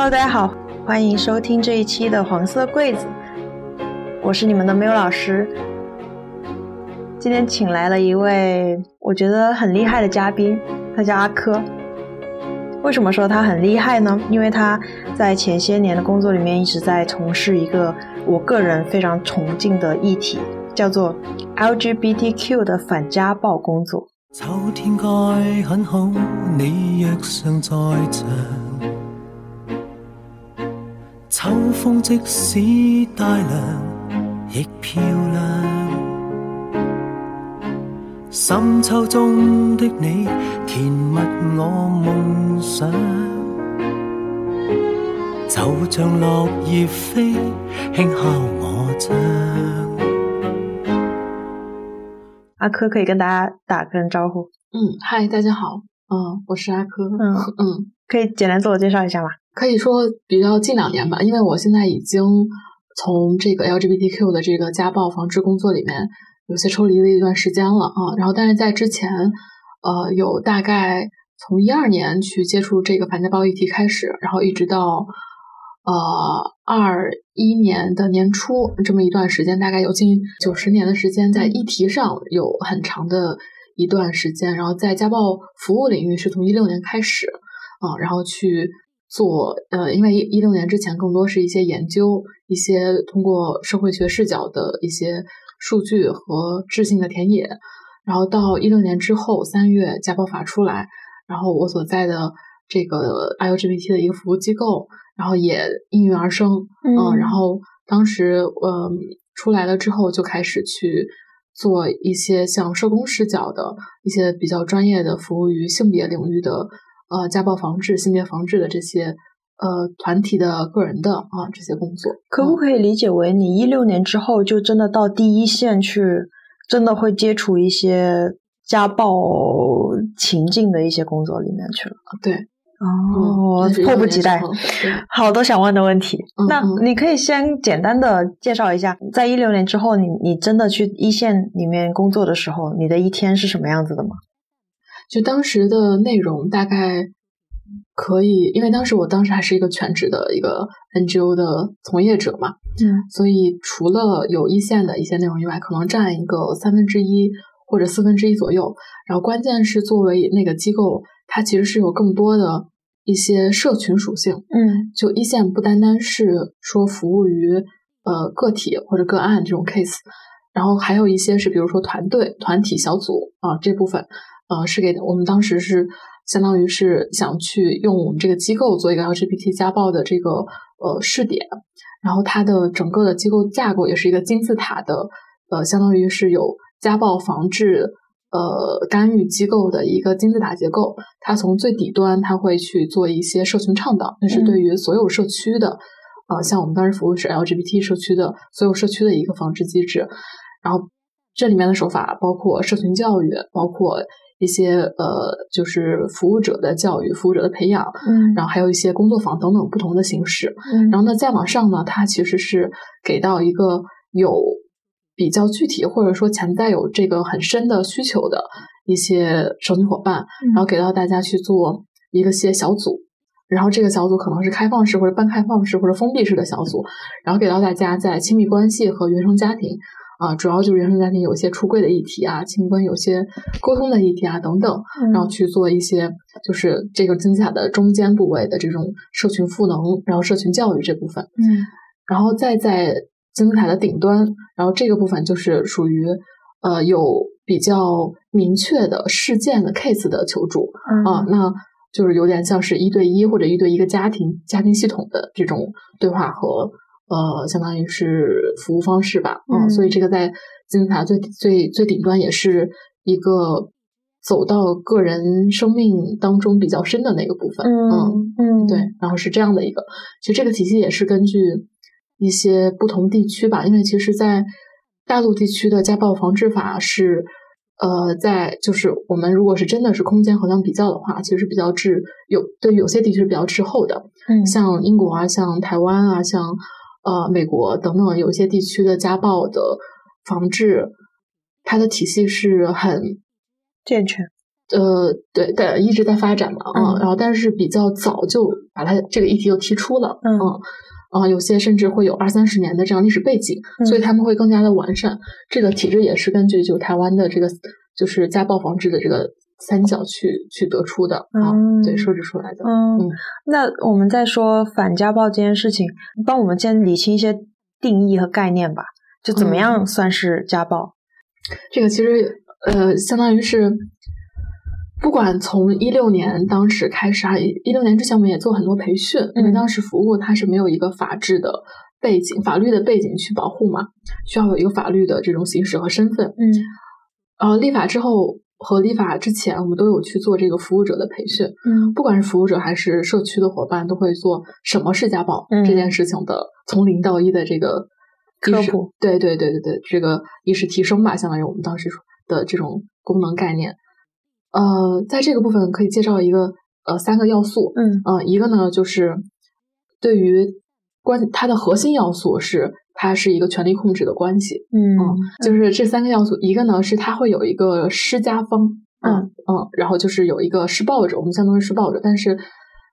Hello，大家好，欢迎收听这一期的黄色柜子，我是你们的 Miu 老师。今天请来了一位我觉得很厉害的嘉宾，他叫阿珂。为什么说他很厉害呢？因为他在前些年的工作里面一直在从事一个我个人非常崇敬的议题，叫做 LGBTQ 的反家暴工作。秋天该很好，你若尚在场。秋风即使带凉，亦漂亮。深秋中的你，甜蜜我梦想。就像落叶飞，轻敲我窗。阿珂可以跟大家打个招呼。嗯，嗨，大家好。嗯，我是阿珂。嗯嗯，可以简单自我介绍一下吗？可以说比较近两年吧，因为我现在已经从这个 LGBTQ 的这个家暴防治工作里面。有些抽离了一段时间了啊，然后但是在之前，呃，有大概从一二年去接触这个反家暴议题开始，然后一直到呃二一年的年初这么一段时间，大概有近九十年的时间在议题上有很长的一段时间，然后在家暴服务领域是从一六年开始啊，然后去做呃，因为一一六年之前更多是一些研究，一些通过社会学视角的一些。数据和质性的田野，然后到一六年之后三月家暴法出来，然后我所在的这个 LGBT 的一个服务机构，然后也应运而生，嗯，然后当时嗯出来了之后就开始去做一些像社工视角的一些比较专业的服务于性别领域的呃家暴防治、性别防治的这些。呃，团体的、个人的啊，这些工作，可不可以理解为你一六年之后就真的到第一线去，真的会接触一些家暴情境的一些工作里面去了？对，哦，迫不及待，好多想问的问题。那你可以先简单的介绍一下，在一六年之后，你你真的去一线里面工作的时候，你的一天是什么样子的吗？就当时的内容大概。可以，因为当时我当时还是一个全职的一个 NGO 的从业者嘛，嗯，所以除了有一线的一些内容以外，可能占一个三分之一或者四分之一左右。然后关键是作为那个机构，它其实是有更多的一些社群属性，嗯，就一线不单单是说服务于呃个体或者个案这种 case，然后还有一些是比如说团队、团体、小组啊这部分，呃，是给我们当时是。相当于是想去用我们这个机构做一个 LGBT 家暴的这个呃试点，然后它的整个的机构架构也是一个金字塔的，呃，相当于是有家暴防治呃干预机构的一个金字塔结构。它从最底端，它会去做一些社群倡导，那是对于所有社区的，呃，像我们当时服务是 LGBT 社区的所有社区的一个防治机制。然后这里面的手法包括社群教育，包括。一些呃，就是服务者的教育、服务者的培养，嗯，然后还有一些工作坊等等不同的形式，嗯，然后呢，再往上呢，它其实是给到一个有比较具体或者说潜在有这个很深的需求的一些社群伙伴，然后给到大家去做一个些小组，然后这个小组可能是开放式或者半开放式或者封闭式的小组，然后给到大家在亲密关系和原生家庭。啊，主要就是原生家庭有一些出柜的议题啊，亲密关系有些沟通的议题啊等等，然后去做一些就是这个金字塔的中间部位的这种社群赋能，然后社群教育这部分，嗯，然后再在金字塔的顶端，然后这个部分就是属于呃有比较明确的事件的 case 的求助啊，那就是有点像是一对一或者一对一个家庭家庭系统的这种对话和。呃，相当于是服务方式吧，嗯，所以这个在金字塔最最最顶端，也是一个走到个人生命当中比较深的那个部分，嗯嗯，对，然后是这样的一个，其实这个体系也是根据一些不同地区吧，因为其实，在大陆地区的家暴防治法是，呃，在就是我们如果是真的是空间衡量比较的话，其实是比较滞有对有些地区是比较滞后的，嗯，像英国啊，像台湾啊，像。呃，美国等等有些地区的家暴的防治，它的体系是很健全。呃，对但，一直在发展嘛，嗯，然后但是比较早就把它这个议题又提出了，嗯，啊，有些甚至会有二三十年的这样历史背景，所以他们会更加的完善这个体制，也是根据就台湾的这个就是家暴防治的这个三角去去得出的，啊，对，设置出来的，嗯，那我们再说反家暴这件事情，帮我们先理清一些定义和概念吧，就怎么样算是家暴？这个其实呃，相当于是。不管从一六年当时开始啊，一六年之前我们也做很多培训，因为当时服务它是没有一个法制的背景、法律的背景去保护嘛，需要有一个法律的这种形式和身份。嗯，呃，立法之后和立法之前，我们都有去做这个服务者的培训。嗯，不管是服务者还是社区的伙伴，都会做什么是家暴这件事情的从零到一的这个科普。对对对对对，这个意识提升吧，相当于我们当时的这种功能概念。呃，在这个部分可以介绍一个呃三个要素，嗯呃一个呢就是对于关它的核心要素是它是一个权力控制的关系，嗯就是这三个要素，一个呢是它会有一个施加方，嗯嗯，然后就是有一个施暴者，我们相当于施暴者，但是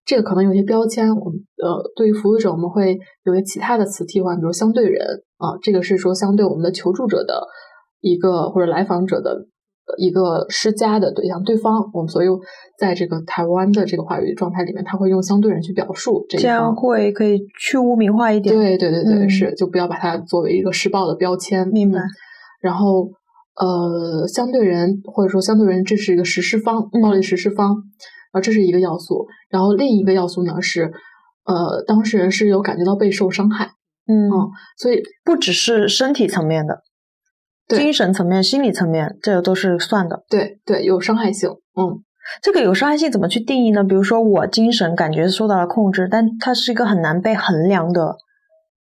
这个可能有些标签，我们呃对于服务者我们会有些其他的词替换，比如相对人啊，这个是说相对我们的求助者的一个或者来访者的。一个施加的对象，对方，我们所以在这个台湾的这个话语状态里面，他会用相对人去表述这这样会可以去污名化一点。对对对对，是就不要把它作为一个施暴的标签。明白。然后呃，相对人或者说相对人，这是一个实施方，暴力实施方，然后这是一个要素。然后另一个要素呢是呃，当事人是有感觉到备受伤害。嗯，所以不只是身体层面的。精神层面、心理层面，这个都是算的。对对，有伤害性。嗯，这个有伤害性怎么去定义呢？比如说，我精神感觉受到了控制，但它是一个很难被衡量的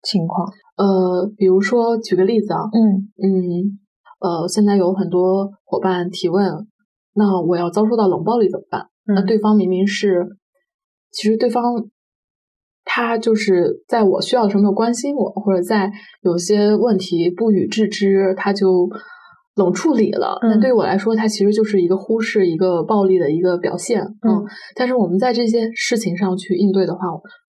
情况。呃，比如说，举个例子啊，嗯嗯，呃，现在有很多伙伴提问，那我要遭受到冷暴力怎么办？那对方明明是，其实对方。他就是在我需要的时候没有关心我，或者在有些问题不予置之，他就冷处理了。那对于我来说，他其实就是一个忽视、一个暴力的一个表现。嗯，但是我们在这些事情上去应对的话，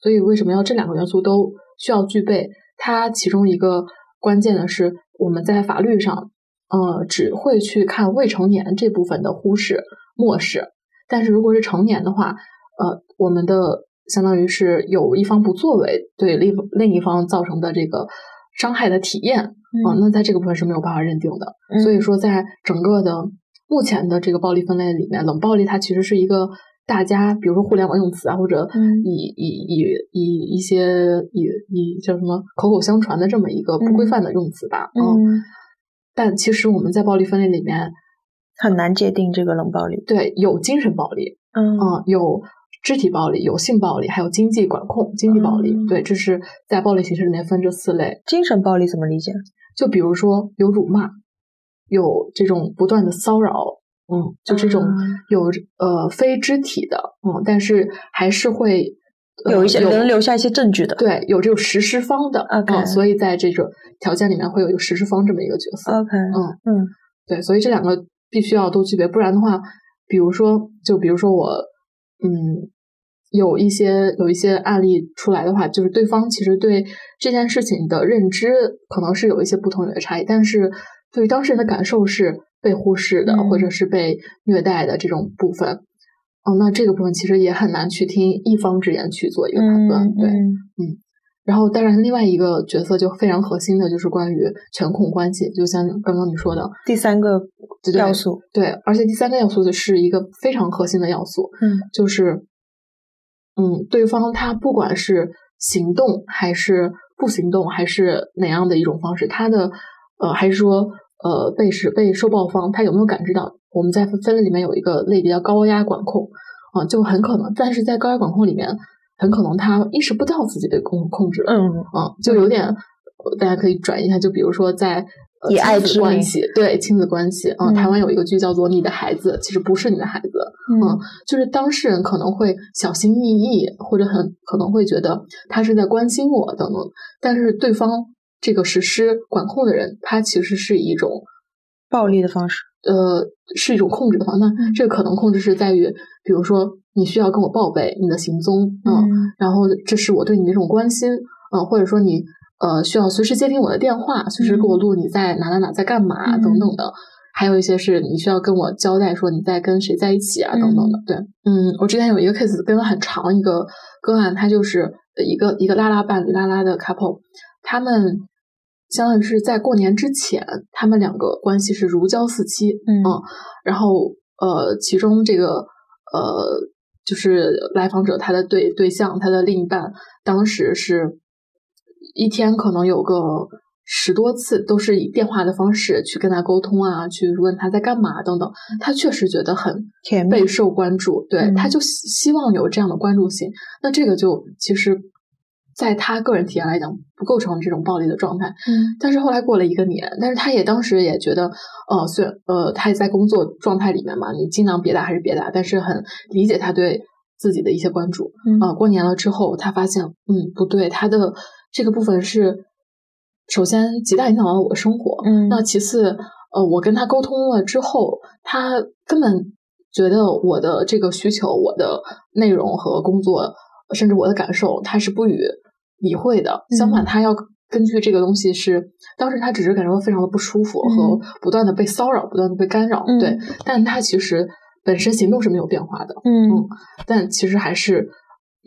所以为什么要这两个元素都需要具备？它其中一个关键的是我们在法律上，呃，只会去看未成年这部分的忽视、漠视。但是如果是成年的话，呃，我们的。相当于是有一方不作为对另另一方造成的这个伤害的体验啊，那在这个部分是没有办法认定的。所以说，在整个的目前的这个暴力分类里面，冷暴力它其实是一个大家，比如说互联网用词啊，或者以以以以一些以以叫什么口口相传的这么一个不规范的用词吧。嗯，但其实我们在暴力分类里面很难界定这个冷暴力。对，有精神暴力，嗯，有。肢体暴力、有性暴力，还有经济管控、经济暴力，对，这是在暴力形式里面分这四类。精神暴力怎么理解？就比如说有辱骂，有这种不断的骚扰，嗯，就这种有呃非肢体的，嗯，但是还是会有一些能留下一些证据的，对，有这种实施方的，OK，所以在这种条件里面会有一个实施方这么一个角色，OK，嗯嗯，对，所以这两个必须要都具备，不然的话，比如说，就比如说我。嗯，有一些有一些案例出来的话，就是对方其实对这件事情的认知可能是有一些不同，有些差异，但是对于当事人的感受是被忽视的，或者是被虐待的这种部分，哦，那这个部分其实也很难去听一方之言去做一个判断，对，嗯。然后，当然，另外一个角色就非常核心的，就是关于权控关系，就像刚刚你说的第三个要素。对，而且第三个要素是一个非常核心的要素，嗯，就是，嗯，对方他不管是行动还是不行动，还是哪样的一种方式，他的呃，还是说呃，被是被受暴方，他有没有感知到？我们在分类里面有一个类别叫高压管控，啊，就很可能，但是在高压管控里面。很可能他意识不到自己被控控制了，嗯嗯，就有点，大家可以转一下，就比如说在亲子关系，对亲子关系，嗯，台湾有一个剧叫做《你的孩子》，其实不是你的孩子，嗯，就是当事人可能会小心翼翼，或者很可能会觉得他是在关心我等等，但是对方这个实施管控的人，他其实是一种暴力的方式，呃是一种控制的话，那这个可能控制是在于，比如说你需要跟我报备你的行踪，嗯，然后这是我对你的一种关心，嗯，或者说你呃需要随时接听我的电话，随时给我录你在哪哪哪在干嘛等等的。还有一些是你需要跟我交代说你在跟谁在一起啊等等的，对，嗯，我之前有一个 case 跟了很长一个个案，他就是一个一个拉拉伴侣拉拉的 couple，他们相当于是在过年之前，他们两个关系是如胶似漆，嗯，然后呃，其中这个呃就是来访者他的对对象他的另一半当时是一天可能有个。十多次都是以电话的方式去跟他沟通啊，去问他在干嘛等等，他确实觉得很备受关注，对，他就希望有这样的关注性。那这个就其实，在他个人体验来讲，不构成这种暴力的状态。嗯，但是后来过了一个年，但是他也当时也觉得，呃，虽然呃他也在工作状态里面嘛，你尽量别打还是别打，但是很理解他对自己的一些关注。啊，过年了之后，他发现，嗯，不对，他的这个部分是。首先，极大影响到了我的生活。嗯，那其次，呃，我跟他沟通了之后，他根本觉得我的这个需求、我的内容和工作，甚至我的感受，他是不予理会的。相反，他要根据这个东西是，当时他只是感觉到非常的不舒服和不断的被骚扰、不断的被干扰。对，但他其实本身行动是没有变化的。嗯，但其实还是。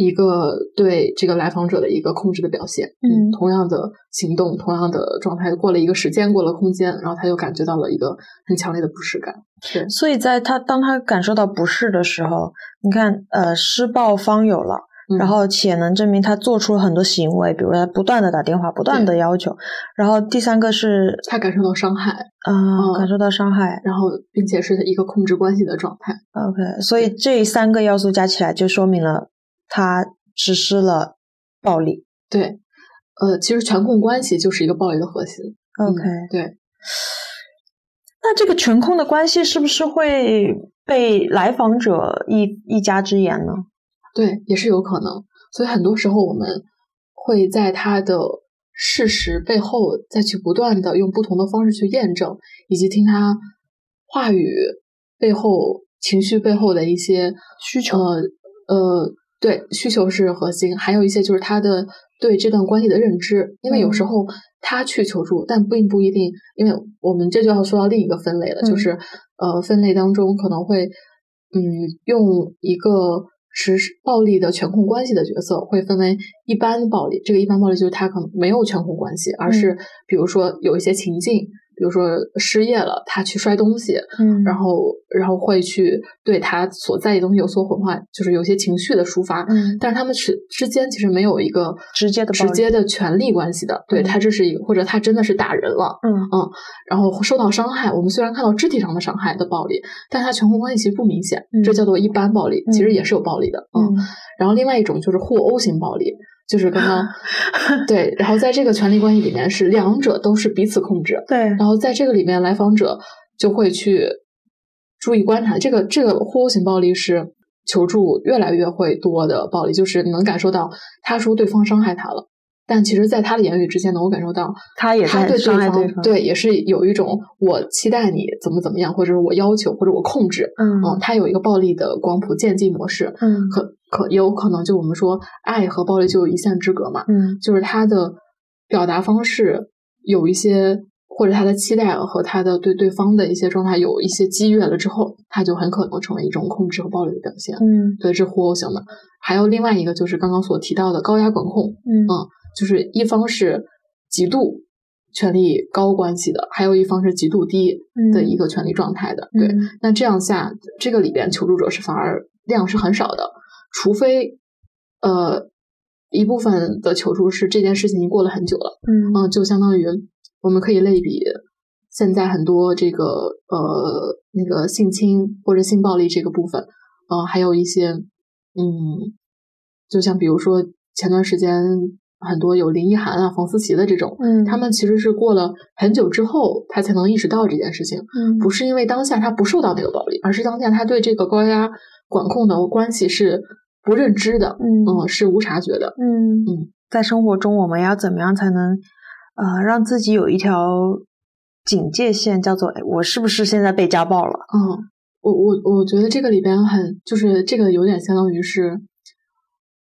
一个对这个来访者的一个控制的表现，嗯，同样的行动，同样的状态，过了一个时间，过了空间，然后他就感觉到了一个很强烈的不适感。对，所以在他当他感受到不适的时候，你看，呃，施暴方有了，然后且能证明他做出了很多行为，比如他不断的打电话，不断的要求，然后第三个是他感受到伤害，啊，感受到伤害，然后并且是一个控制关系的状态。OK，所以这三个要素加起来就说明了。他实施了暴力，对，呃，其实权控关系就是一个暴力的核心。OK，对。那这个权控的关系是不是会被来访者一一家之言呢？对，也是有可能。所以很多时候我们会在他的事实背后再去不断的用不同的方式去验证，以及听他话语背后、情绪背后的一些需求。呃呃。对，需求是核心，还有一些就是他的对这段关系的认知。因为有时候他去求助，但并不一定。因为我们这就要说到另一个分类了，就是呃，分类当中可能会嗯，用一个实施暴力的权控关系的角色，会分为一般暴力。这个一般暴力就是他可能没有权控关系，而是比如说有一些情境。比如说失业了，他去摔东西，嗯，然后然后会去对他所在意东西有所毁坏，就是有些情绪的抒发，嗯，但是他们是之间其实没有一个直接的直接的权利关系的，对他这是一个或者他真的是打人了，嗯嗯，然后受到伤害，我们虽然看到肢体上的伤害的暴力，但他权控关系其实不明显，这叫做一般暴力，其实也是有暴力的，嗯，然后另外一种就是互殴型暴力。就是刚刚 对，然后在这个权力关系里面是两者都是彼此控制，对，然后在这个里面来访者就会去注意观察，这个这个互殴型暴力是求助越来越会多的暴力，就是你能感受到他说对方伤害他了。但其实，在他的言语之间呢，我感受到他也他对对方对也是有一种我期待你怎么怎么样，或者是我要求或者我控制，嗯，他有一个暴力的光谱渐进模式，嗯，可可也有可能就我们说爱和暴力就有一线之隔嘛，嗯，就是他的表达方式有一些或者他的期待和他的对对方的一些状态有一些激越了之后，他就很可能成为一种控制和暴力的表现，嗯，对，是互殴型的。还有另外一个就是刚刚所提到的高压管控，嗯。就是一方是极度权力高关系的，还有一方是极度低的一个权力状态的。对，那这样下，这个里边求助者是反而量是很少的，除非呃一部分的求助是这件事情已经过了很久了。嗯嗯，就相当于我们可以类比现在很多这个呃那个性侵或者性暴力这个部分，呃，还有一些嗯，就像比如说前段时间。很多有林奕涵啊、房思琪的这种，嗯，他们其实是过了很久之后，他才能意识到这件事情，嗯，不是因为当下他不受到那个暴力，而是当下他对这个高压管控的关系是不认知的，嗯，是无察觉的，嗯嗯，在生活中我们要怎么样才能呃让自己有一条警戒线，叫做哎，我是不是现在被家暴了？嗯，我我我觉得这个里边很，就是这个有点相当于是，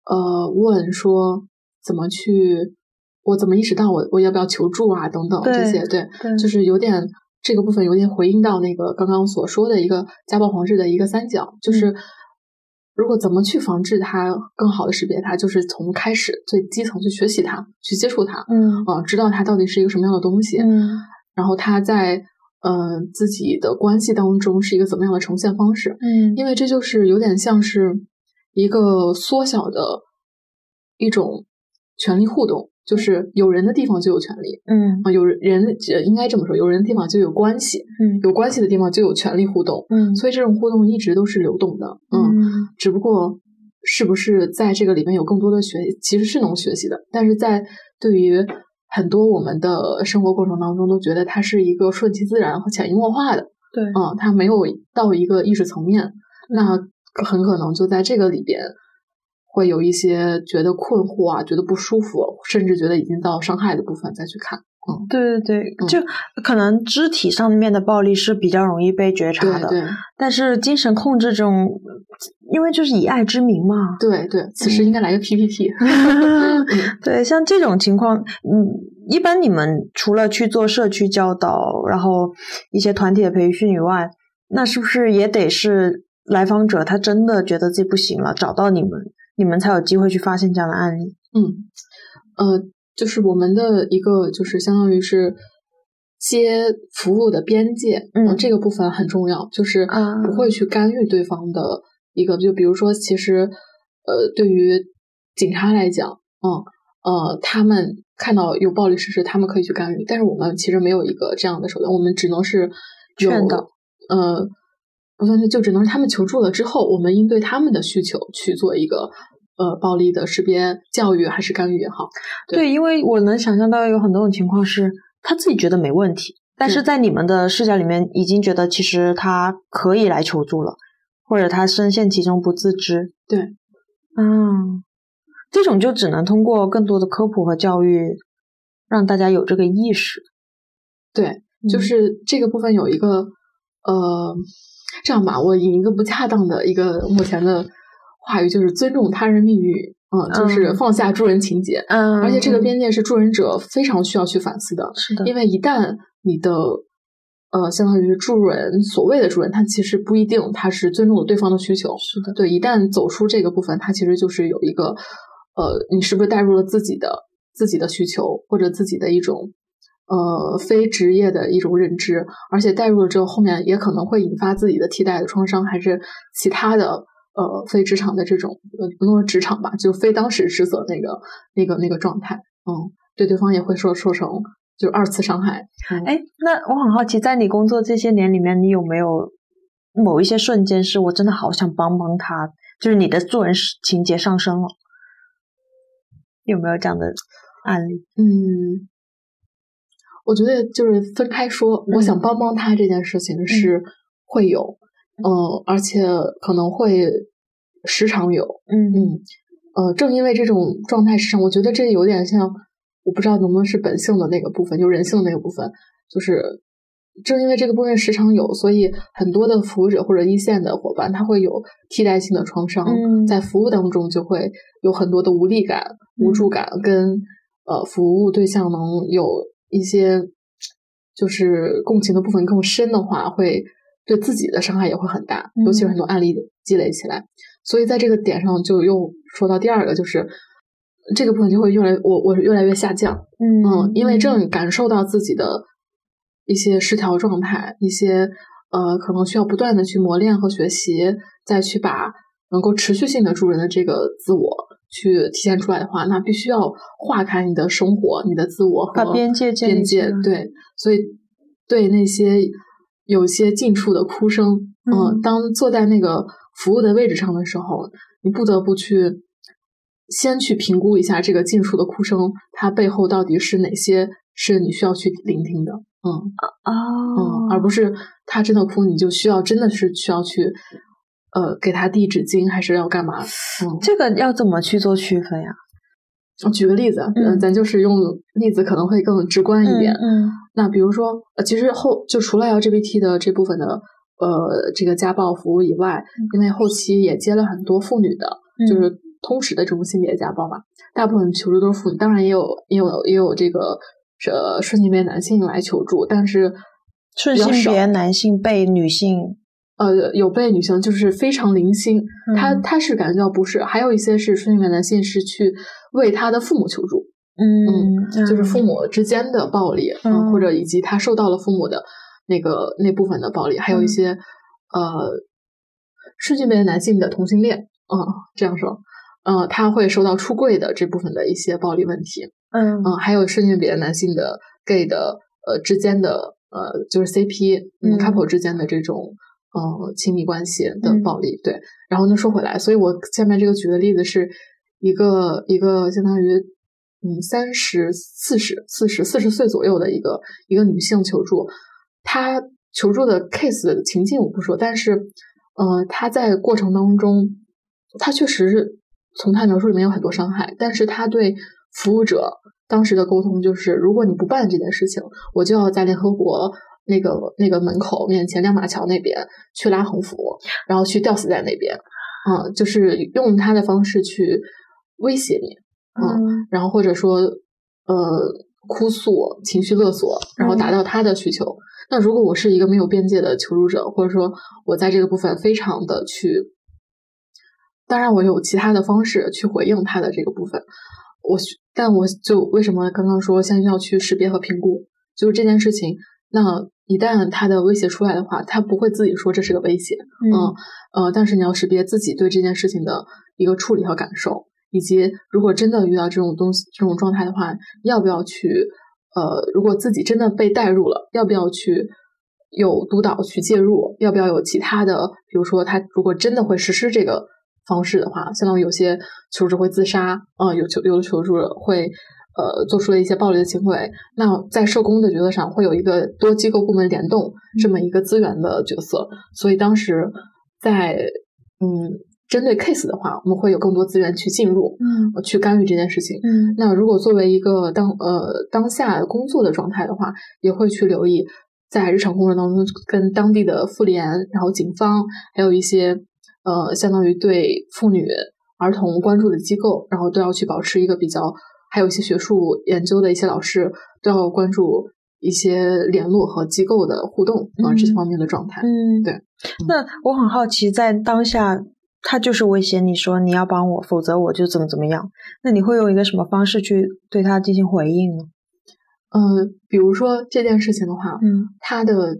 呃，问说怎么去，我怎么意识到我我要不要求助啊，等等这些，对，就是有点这个部分有点回应到那个刚刚所说的一个家暴防治的一个三角，就是。如果怎么去防治它，更好的识别它，就是从开始最基层去学习它，去接触它，嗯，啊，知道它到底是一个什么样的东西，嗯，然后它在呃自己的关系当中是一个怎么样的呈现方式，嗯，因为这就是有点像是一个缩小的一种权力互动。就是有人的地方就有权利，嗯。啊，有人应该这么说，有人的地方就有关系，嗯，有关系的地方就有权利互动，嗯，所以这种互动一直都是流动的，嗯，只不过是不是在这个里面有更多的学，其实是能学习的，但是在对于很多我们的生活过程当中，都觉得它是一个顺其自然和潜移默化的，对，嗯，它没有到一个意识层面，那很可能就在这个里边。会有一些觉得困惑啊，觉得不舒服，甚至觉得已经到伤害的部分再去看。嗯，对对对，就可能肢体上面的暴力是比较容易被觉察的，对。但是精神控制这种，因为就是以爱之名嘛。对对，此时应该来个 PPT。对，像这种情况，嗯，一般你们除了去做社区教导，然后一些团体的培训以外，那是不是也得是来访者他真的觉得自己不行了，找到你们？你们才有机会去发现这样的案例。嗯，呃，就是我们的一个，就是相当于是接服务的边界，嗯，这个部分很重要，就是不会去干预对方的一个，就比如说，其实，呃，对于警察来讲，嗯，呃，他们看到有暴力事实，他们可以去干预，但是我们其实没有一个这样的手段，我们只能是劝导，呃。不算是，就只能是他们求助了之后，我们应对他们的需求去做一个呃暴力的识别、教育还是干预也好。对，因为我能想象到有很多种情况是他自己觉得没问题，但是在你们的视角里面已经觉得其实他可以来求助了，或者他深陷其中不自知。对，嗯，这种就只能通过更多的科普和教育，让大家有这个意识。对，就是这个部分有一个呃。这样吧，我引一个不恰当的一个目前的话语，就是尊重他人命运，嗯，就是放下助人情节，嗯，而且这个边界是助人者非常需要去反思的，是的，因为一旦你的呃，相当于助人，所谓的助人，他其实不一定他是尊重了对方的需求，是的，对，一旦走出这个部分，他其实就是有一个呃，你是不是带入了自己的自己的需求或者自己的一种。呃，非职业的一种认知，而且带入了之后，后面也可能会引发自己的替代的创伤，还是其他的呃非职场的这种呃不能说职场吧，就非当时职责那个那个那个状态，嗯，对对方也会说说成就二次伤害。哎，那我很好奇，在你工作这些年里面，你有没有某一些瞬间是我真的好想帮帮他，就是你的做人情节上升了，有没有这样的案例？嗯。我觉得就是分开说，我想帮帮他这件事情是会有，嗯，而且可能会时常有，嗯。嗯，呃，正因为这种状态时常，我觉得这有点像，我不知道能不能是本性的那个部分，就人性的那个部分，就是正因为这个部分时常有，所以很多的服务者或者一线的伙伴，他会有替代性的创伤，在服务当中就会有很多的无力感、无助感，跟呃服务对象能有。一些就是共情的部分更深的话，会对自己的伤害也会很大，尤其是很多案例积累起来。所以在这个点上，就又说到第二个，就是这个部分就会越来我我越来越下降。嗯，因为正感受到自己的一些失调状态，一些呃可能需要不断的去磨练和学习，再去把能够持续性的助人的这个自我。去体现出来的话，那必须要划开你的生活、你的自我和边界边界。对，所以对那些有些近处的哭声，嗯，当坐在那个服务的位置上的时候，你不得不去先去评估一下这个近处的哭声，它背后到底是哪些是你需要去聆听的。嗯啊，嗯，而不是他真的哭，你就需要真的是需要去。呃，给他递纸巾还是要干嘛？嗯，这个要怎么去做区分呀？举个例子，嗯，咱就是用例子可能会更直观一点。嗯，那比如说，呃，其实后就除了 LGBT 的这部分的呃这个家暴服务以外，因为后期也接了很多妇女的，就是通识的这种性别家暴嘛，大部分求助都是妇女，当然也有也有也有这个呃顺性别男性来求助，但是顺性别男性被女性。呃，有被女性就是非常零星，他他是感觉到不适，还有一些是顺性别男性是去为他的父母求助，嗯，就是父。母之间的暴力，嗯，或者。以及他受到了父母的那个那部分的暴力，还有一些呃顺性别男性的同性恋，嗯，这样说，呃，他会受到出柜的这部分的一些暴力问题，嗯。嗯，还有顺性别男性的 gay 的呃之间的呃就是 CP 嗯。couple 之间的这种。呃，亲密关系的暴力，对。然后呢，说回来，所以我下面这个举的例子是一个一个相当于嗯三十四十四十四十岁左右的一个一个女性求助，她求助的 case 的情境我不说，但是呃，她在过程当中，她确实是从她描述里面有很多伤害，但是她对服务者当时的沟通就是，如果你不办这件事情，我就要在联合国。那个那个门口面前亮马桥那边去拉横幅，然后去吊死在那边，嗯，就是用他的方式去威胁你，嗯，然后或者说呃哭诉、情绪勒索，然后达到他的需求。那如果我是一个没有边界的求助者，或者说我在这个部分非常的去，当然我有其他的方式去回应他的这个部分，我但我就为什么刚刚说先要去识别和评估，就是这件事情，那。一旦他的威胁出来的话，他不会自己说这是个威胁，嗯呃，但是你要识别自己对这件事情的一个处理和感受，以及如果真的遇到这种东西、这种状态的话，要不要去呃，如果自己真的被带入了，要不要去有督导去介入？要不要有其他的，比如说他如果真的会实施这个方式的话，相当于有些求助者会自杀，啊，有求有的求助者会。呃，做出了一些暴力的行为，那在社工的角色上会有一个多机构部门联动这么一个资源的角色，所以当时在嗯针对 case 的话，我们会有更多资源去进入，嗯，去干预这件事情。嗯，那如果作为一个当呃当下工作的状态的话，也会去留意在日常工作当中跟当地的妇联、然后警方，还有一些呃相当于对妇女儿童关注的机构，然后都要去保持一个比较。还有一些学术研究的一些老师都要关注一些联络和机构的互动啊这些方面的状态。嗯，对。那我很好奇，在当下他就是威胁你说你要帮我，否则我就怎么怎么样。那你会用一个什么方式去对他进行回应呢？呃，比如说这件事情的话，嗯，他的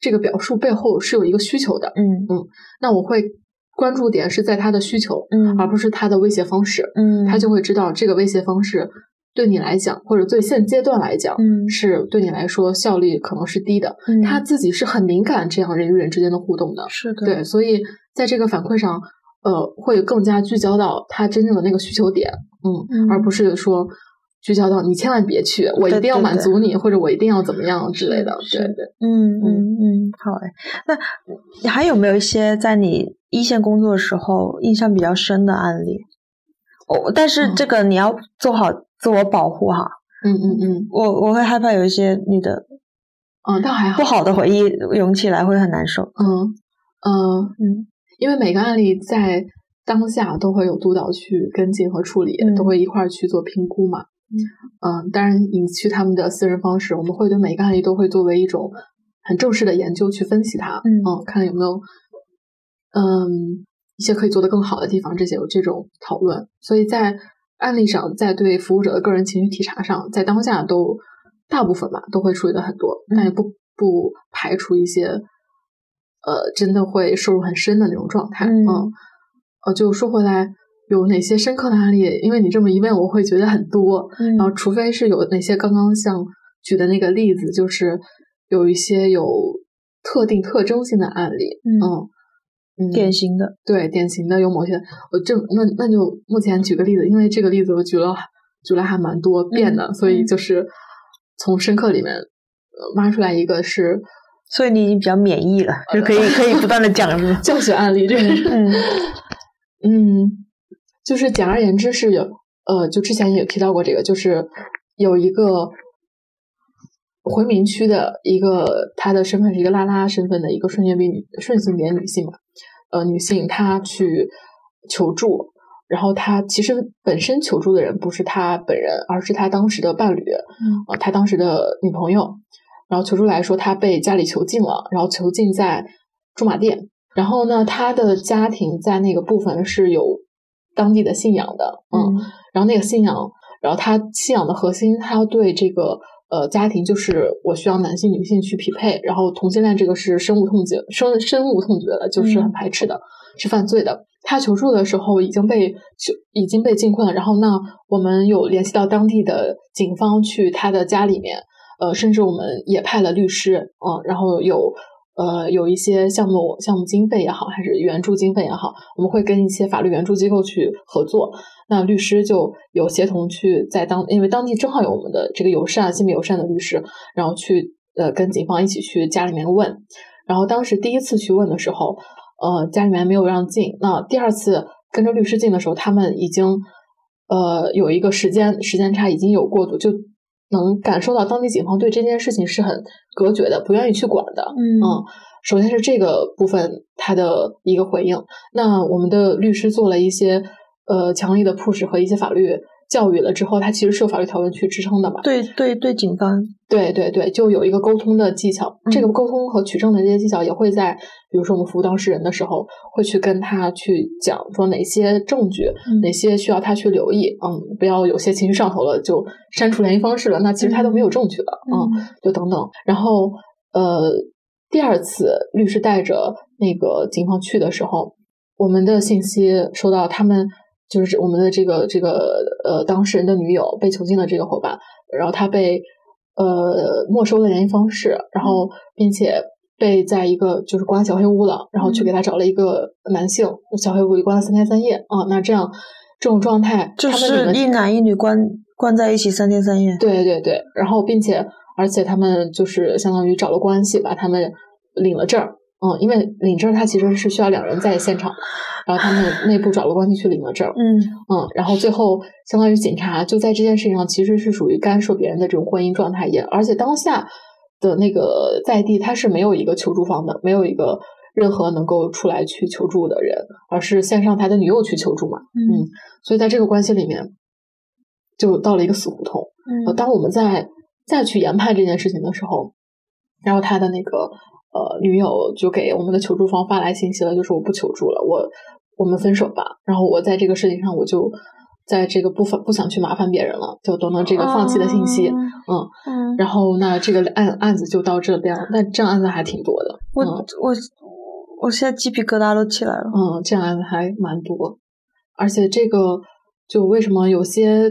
这个表述背后是有一个需求的。嗯嗯，那我会。关注点是在他的需求，嗯，而不是他的威胁方式，嗯，他就会知道这个威胁方式对你来讲，或者对现阶段来讲，嗯，是对你来说效率可能是低的。他自己是很敏感这样人与人之间的互动的，是的，对，所以在这个反馈上，呃，会更加聚焦到他真正的那个需求点，嗯，而不是说。聚焦到你千万别去，我一定要满足你，或者我一定要怎么样之类的。对对，嗯嗯嗯，好哎。那你还有没有一些在你一线工作的时候印象比较深的案例？哦，但是这个你要做好自我保护哈。嗯嗯嗯，我我会害怕有一些你的，嗯，倒还好，不好的回忆涌起来会很难受。嗯嗯嗯，因为每个案例在当下都会有督导去跟进和处理，都会一块儿去做评估嘛。嗯，当然，隐去他们的私人方式，我们会对每个案例都会作为一种很正式的研究去分析它，嗯，看有没有嗯一些可以做得更好的地方，这些有这种讨论。所以在案例上，在对服务者的个人情绪体察上，在当下都大部分吧都会处理的很多，但也不不排除一些呃真的会摄入很深的那种状态，嗯，呃，就说回来。有哪些深刻的案例？因为你这么一问，我会觉得很多。然后，除非是有哪些刚刚像举的那个例子，就是有一些有特定特征性的案例。嗯，典型的，对，典型的有某些。我这那那就目前举个例子，因为这个例子我举了举了还蛮多遍的，所以就是从深刻里面挖出来一个是。所以你已经比较免疫了，就可以可以不断的讲 教学案例，这个嗯 嗯。就是简而言之是有，呃，就之前也提到过这个，就是有一个回民区的一个，她的身份是一个拉拉身份的一个顺性别女顺性别女性嘛，呃，女性她去求助，然后她其实本身求助的人不是她本人，而是她当时的伴侣，嗯，呃，她当时的女朋友，然后求助来说她被家里囚禁了，然后囚禁在驻马店，然后呢，她的家庭在那个部分是有当地的信仰的，嗯，然后那个信仰，然后她信仰的核心，她要对这个。呃，家庭就是我需要男性、女性去匹配，然后同性恋这个是深恶痛绝、深深恶痛绝的，就是很排斥的，是犯罪的。他求助的时候已经被就已经被禁困了，然后那我们有联系到当地的警方去他的家里面，呃，甚至我们也派了律师，嗯，然后有呃有一些项目项目经费也好，还是援助经费也好，我们会跟一些法律援助机构去合作。那律师就有协同去在当，因为当地正好有我们的这个友善性别友善的律师，然后去呃跟警方一起去家里面问，然后当时第一次去问的时候，呃家里面没有让进，那第二次跟着律师进的时候，他们已经呃有一个时间时间差，已经有过渡，就能感受到当地警方对这件事情是很隔绝的，不愿意去管的，嗯，首先是这个部分他的一个回应，那我们的律师做了一些。呃，强力的 push 和一些法律教育了之后，它其实是有法律条文去支撑的嘛？对对对，警方，对对对，就有一个沟通的技巧。这个沟通和取证的这些技巧，也会在比如说我们服务当事人的时候，会去跟他去讲说哪些证据，哪些需要他去留意。嗯，不要有些情绪上头了就删除联系方式了，那其实他都没有证据了。嗯，就等等。然后呃，第二次律师带着那个警方去的时候，我们的信息收到他们。就是我们的这个这个呃当事人的女友被囚禁的这个伙伴，然后他被呃没收了联系方式，然后并且被在一个就是关小黑屋了，然后去给他找了一个男性小黑屋里关了三天三夜啊，那这样这种状态就是一男一女关关在一起三天三夜，对对对，然后并且而且他们就是相当于找了关系把他们领了证。嗯，因为领证他其实是需要两人在现场，然后他们内部找了关系去领了证。嗯嗯，然后最后相当于警察就在这件事情上其实是属于干涉别人的这种婚姻状态，也而且当下的那个在地他是没有一个求助方的，没有一个任何能够出来去求助的人，而是线上台的女友去求助嘛。嗯，所以在这个关系里面就到了一个死胡同。嗯，当我们在再去研判这件事情的时候，然后他的那个。呃，女友就给我们的求助方发来信息了，就是我不求助了，我我们分手吧。然后我在这个事情上，我就在这个不不不想去麻烦别人了，就等等这个放弃的信息。嗯嗯。然后那这个案案子就到这边了，但这样案子还挺多的。我我我现在鸡皮疙瘩都起来了。嗯，这样案子还蛮多，而且这个就为什么有些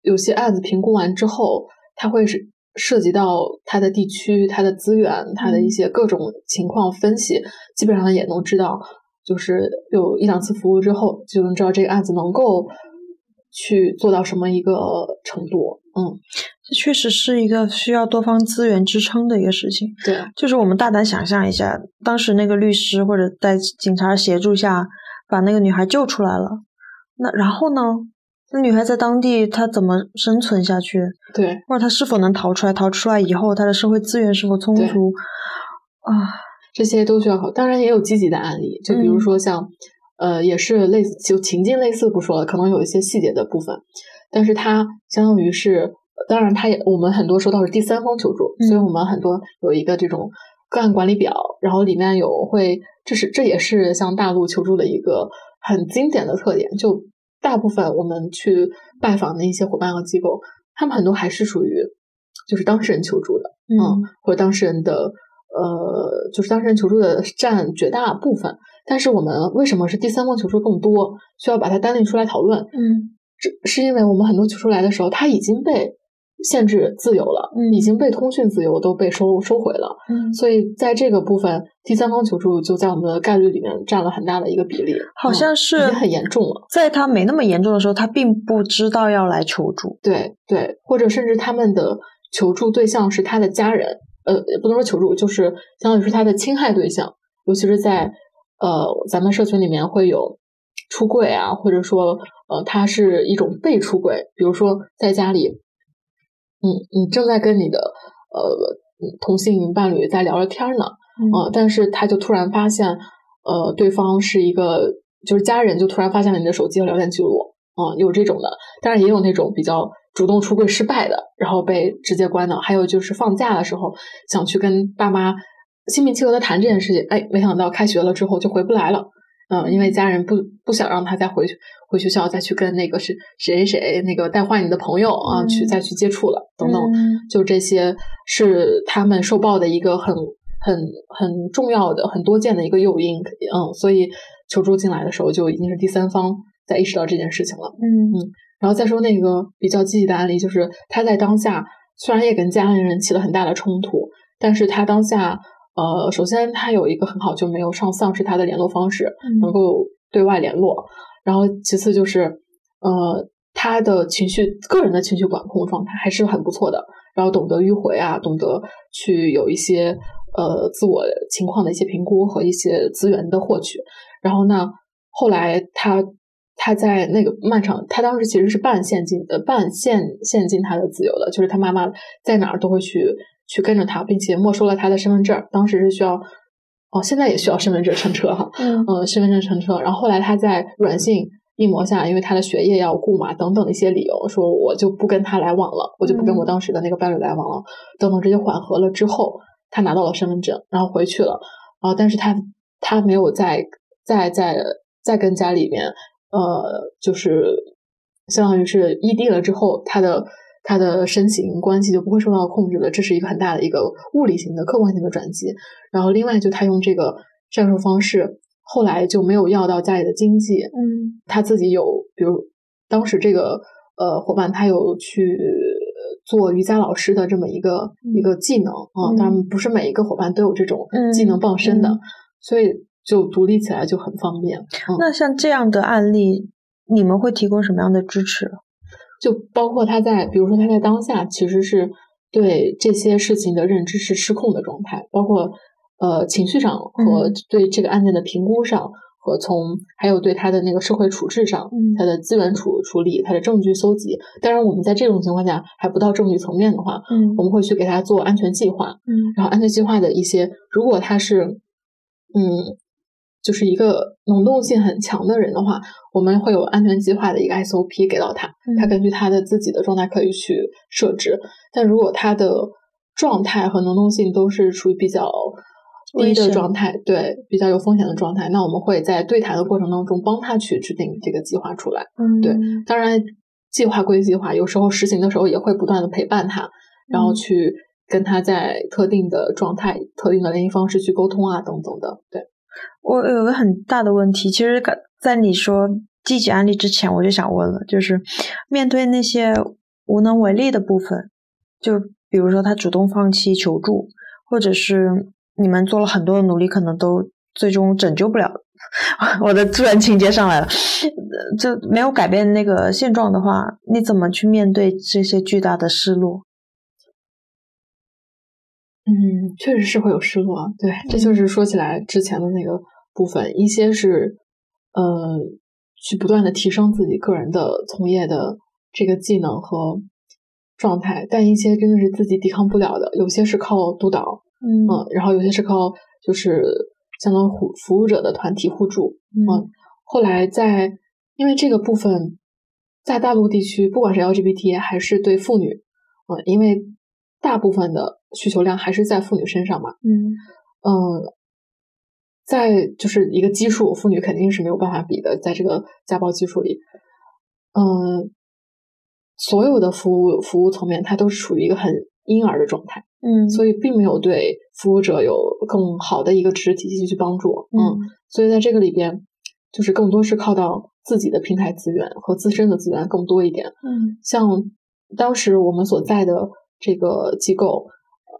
有些案子评估完之后，他会是。涉及到它的地区、它的资源、它的一些各种情况分析，基本上也能知道，就是有一两次服务之后，就能知道这个案子能够去做到什么一个程度。嗯，这确实是一个需要多方资源支撑的一个事情。对，就是我们大胆想象一下，当时那个律师或者在警察协助下把那个女孩救出来了，那然后呢？那女孩在当地，她怎么生存下去？对，或者她是否能逃出来？逃出来以后，她的社会资源是否充足？啊，这些都需要考。当然，也有积极的案例，就比如说像，呃，也是类似，就情境类似不说了，可能有一些细节的部分，但是它相当于是，当然，它也我们很多收到是第三方求助，所以我们很多有一个这种个案管理表，然后里面有会，这是这也是像大陆求助的一个很经典的特点，就。大部分我们去拜访的一些伙伴和机构，他们很多还是属于就是当事人求助的，嗯，或者当事人的呃，就是当事人求助的占绝大部分。但是我们为什么是第三方求助更多，需要把它单拎出来讨论？嗯，这是因为我们很多求助来的时候，他已经被。限制自由了，已经被通讯自由都被收收回了，所以在这个部分，第三方求助就在我们的概率里面占了很大的一个比例。好像是已经很严重了，在他没那么严重的时候，他并不知道要来求助。对对，或者甚至他们的求助对象是他的家人，呃，不能说求助，就是相当于是他的侵害对象，尤其是在呃咱们社群里面会有出柜啊，或者说呃，他是一种被出轨，比如说在家里，嗯，你正在跟你的呃同性伴侣在聊着天呢，嗯但是他就突然发现，呃，对方是一个就是家人就突然发现了你的手机和聊天记录，啊、有这种的，当然也有那种比较主动出柜失败的，然后被直接关的，还有就是放假的时候想去跟爸妈心平气和的谈这件事情，哎，没想到开学了之后就回不来了。嗯，因为家人不不想让他再回去回学校，再去跟那个是谁谁谁那个带坏你的朋友啊，去嗯再去接触了，等等，嗯就这些是他们受报的一个很很很重要的、很多见的一个诱因。嗯，所以求助进来的时候，就已经是第三方在意识到这件事情了。嗯嗯然后再说那个比较积极的案例，就是他在当下虽然也跟家里人起了很大的冲突，但是他当下呃，首先他有一个很好就没有上丧失他的联络方式，能嗯够对外联络。然后其次就是呃，他的情绪个人的情绪管控状态还是很不错的，然后懂得迂回啊，懂得去有一些呃自我情况的一些评估和一些资源的获取。然后呢，后来他他在那个漫长，他当时其实是半限禁呃半限限禁他的自由的，就是他妈妈在哪儿都会去去跟着他，并且没收了他的身份证。当时是需要哦，现在也需要身份证乘车哈，嗯呃，身份证乘车。然后后来他在软性硬磨下，因为他的学业要顾嘛，等等的一些理由，说我就不跟他来往了，我就不跟我嗯当时的那个伴侣来往了，等等这些缓和了之后，他拿到了身份证，然后回去了。然后，但是他他没有再再再再跟家里面，呃，就是相当于是异地了之后，他的他的身形关系就不会受到控制了，这是一个很大的一个物理型的、客观性的转机。然后，另外就他用这个战术方式，后来就没有要到家里的经济，嗯他自己有，比如当时这个呃伙伴，他有去做瑜伽老师的这么一个、一个技能啊，嗯当然不是每一个伙伴都有这种技能傍身的，嗯嗯所以就独立起来就很方便。嗯，那像这样的案例，你们会提供什么样的支持？就包括他在，比如说他在当下其实是对这些事情的认知是失控的状态，包括呃情绪上和嗯对这个案件的评估上。和从还有对他的那个社会处置上，嗯他的资源处处理，他的证据搜集。当然，我们在这种情况下还不到证据层面的话，嗯我们会去给他做安全计划。嗯然后安全计划的一些，如果他是，嗯，就是一个能动性很强的人的话，我们会有安全计划的一个 SOP 给到他，他嗯根据他的自己的状态可以去设置。但如果他的状态和能动性都是处于比较低的状态，对，比较有风险的状态，那我们会在对谈的过程当中帮他去制定这个计划出来。嗯对当然，计划归计划，有时候实行的时候也会不断的陪伴他，然后嗯去跟他在特定的状态、特定的联系方式去沟通啊，等等的。对，我有个很大的问题，其实刚在你说积极案例之前，我就想问了，就是面对那些无能为力的部分，就比如说他主动放弃求助，或者是你们做了很多的努力，可能都最终拯救不了。我的自然情节上来了，呃就没有改变那个现状的话，你怎么去面对这些巨大的失落？嗯，确实是会有失落啊。对，这就是说起来之前的那个部分，一些是呃，去不断的提升自己个人的从业的这个技能和状态，但一些真的是自己抵抗不了的，有些是靠督导，嗯。嗯，然后有些是靠就是相当于服服务者的团体互助，嗯后来在因为这个部分，在大陆地区，不管是 LGBT 还是对妇女，嗯，因为大部分的需求量还是在妇女身上嘛，嗯。嗯，在就是一个基数，妇女肯定是没有办法比的，在这个家暴基数里，嗯，所有的服务服务层面，它都是处于一个很婴儿的状态。嗯，所以并没有对服务者有更好的一个支持体系去帮助，嗯所以在这个里边，就是更多是靠到自己的平台资源和自身的资源更多一点。嗯像当时我们所在的这个机构，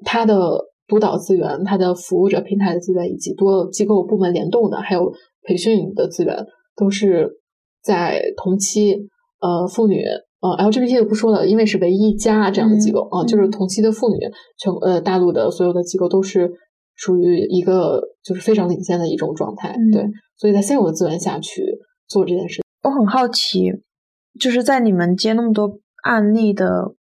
它的督导资源、它的服务者平台的资源，以及多机构部门联动的，还有培训的资源，都是在同期呃妇女。呃，LGBT 就不说了，因为是唯一一家这样的机构啊、嗯就是同期的妇女，全呃大陆的所有的机构都是属于一个就是非常领先的一种状态，嗯对，所以在现有的资源下去做这件事。我很好奇，就是在你们接那么多案例的，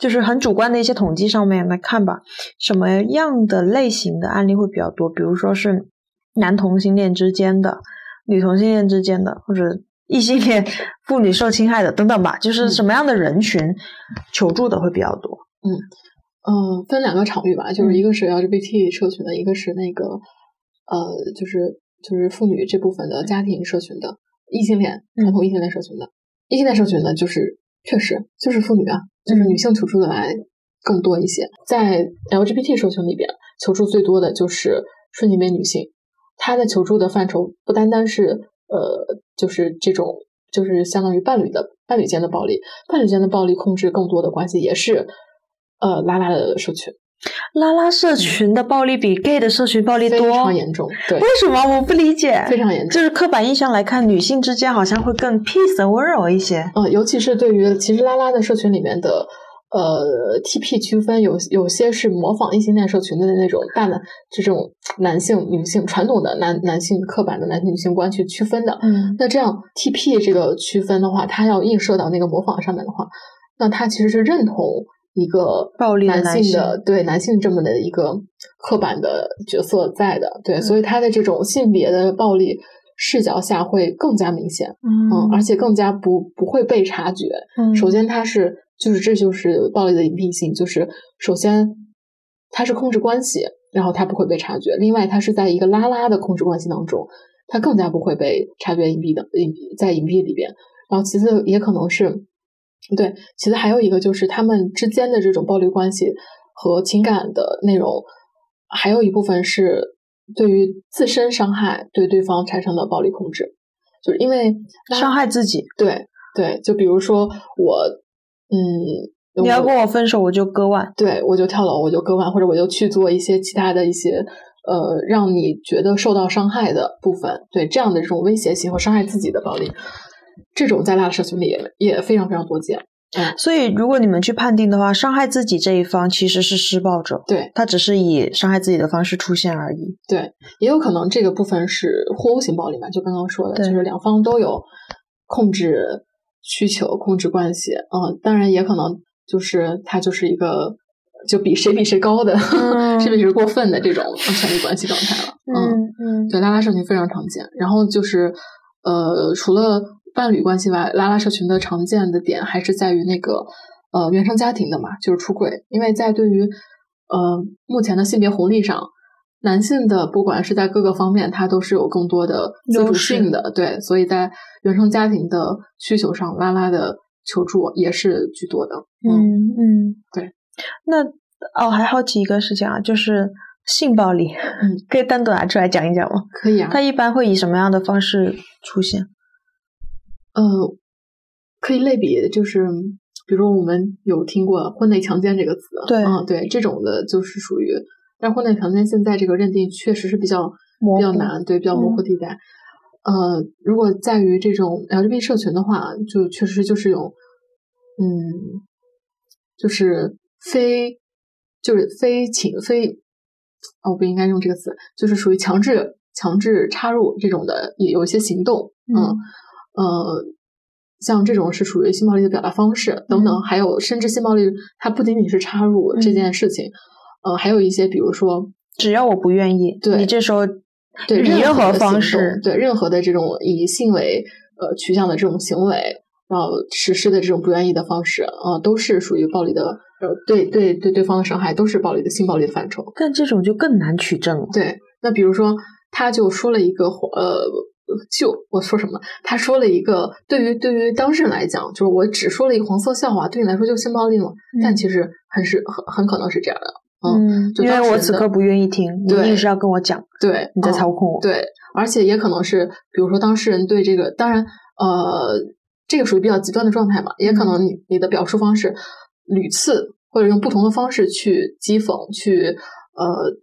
就是很主观的一些统计上面来看吧，什么样的类型的案例会比较多？比如说是男同性恋之间的、女同性恋之间的，或者异性恋妇女受侵害的等等吧，就是什么样的人群求助的会比较多？嗯嗯，分两个场域吧，就是一个是 LGBT 社群的，一个是那个呃，就是就是妇女这部分的家庭社群的。异性恋传统异性恋社群的异性恋社群呢，就是确实就是妇女啊，就是女性求助的来更多一些。在 LGBT 社群里边，求助最多的就是顺性别女性，她的求助的范畴不单单是呃，就是这种就是相当于伴侣的伴侣间的暴力，伴侣间的暴力控制更多的关系也是呃拉拉的社群。拉拉社群的暴力比 gay 的社群暴力多，非常严重。对，为什么我不理解？非常严重，就是刻板印象来看，女性之间好像会更 peace 温柔一些。嗯，尤其是对于其实拉拉的社群里面的呃 TP 区分，有有些是模仿异性恋社群的那种大男这种男性女性传统的男男性刻板的男性女性观去区分的。嗯，那这样 TP 这个区分的话，它要映射到那个模仿上面的话，那它其实是认同。一个暴力男性的对男性这么的一个刻板的角色在的，对，所以他的这种性别的暴力视角下会更加明显，嗯，而且更加不不会被察觉。嗯，首先他是就是这就是暴力的隐蔽性，就是首先他是控制关系，然后他不会被察觉。另外，他是在一个拉拉的控制关系当中，他更加不会被察觉隐蔽的隐蔽在隐蔽里边。然后其次也可能是。对，其实还有一个就是他们之间的这种暴力关系和情感的内容，还有一部分是对于自身伤害对对方产生的暴力控制，就是因为伤害自己。对对，就比如说我，嗯，你要跟我分手，我就割腕，对我就跳楼，我就割腕，或者我就去做一些其他的一些呃让你觉得受到伤害的部分，对这样的这种威胁性和伤害自己的暴力。这种在拉的社群里也也非常非常多见，嗯，所以如果你们去判定的话，伤害自己这一方其实是施暴者，对他只是以伤害自己的方式出现而已，对，也有可能这个部分是互殴型暴力嘛，就刚刚说的，就是两方都有控制需求、控制关系，嗯，当然也可能就是他就是一个就比谁比谁高的，谁比谁过分的这种权力关系状态了，嗯嗯，对，拉拉社群非常常见，然后就是呃，除了伴侣关系外，拉拉社群的常见的点还是在于那个呃原生家庭的嘛，就是出轨。因为在对于呃目前的性别红利上，男性的不管是在各个方面，他都是有更多的自主性的，对。所以在原生家庭的需求上，拉拉的求助也是居多的。嗯嗯，对。那哦，还好奇一个事情啊，就是性暴力，嗯，可以单独拿出来讲一讲吗？可以啊。它一般会以什么样的方式出现？呃，可以类比，就是比如说我们有听过“婚内强奸”这个词，对，嗯，对，这种的就是属于，但婚内强奸现在这个认定确实是比较比较难，对，比较模糊地带。呃，如果在于这种 LGBT 社群的话，就确实就是有，嗯，就是非，就是非情非，哦，不应该用这个词，就是属于强制强制插入这种的，也有一些行动，嗯。呃，像这种是属于性暴力的表达方式等等，还有甚至性暴力它不仅仅是插入这件事情，呃，还有一些比如说，只要我不愿意，对你这时候对任何方式，对任何的这种以性为呃取向的这种行为，然后实施的这种不愿意的方式，啊，都是属于暴力的，呃，对对对对方的伤害都是暴力的性暴力的范畴。但这种就更难取证了。对，那比如说他就说了一个呃。就我说什么？他说了一个，对于对于当事人来讲，就是我只说了一个黄色笑话，对你来说就性暴力了。但其实很是很很可能是这样的，嗯，因为我此刻不愿意听，你硬是要跟我讲，对，你在操控我，对，而且也可能是，比如说当事人对这个，当然，呃，这个属于比较极端的状态嘛，也可能你你的表述方式屡次或者用不同的方式去讥讽，去呃。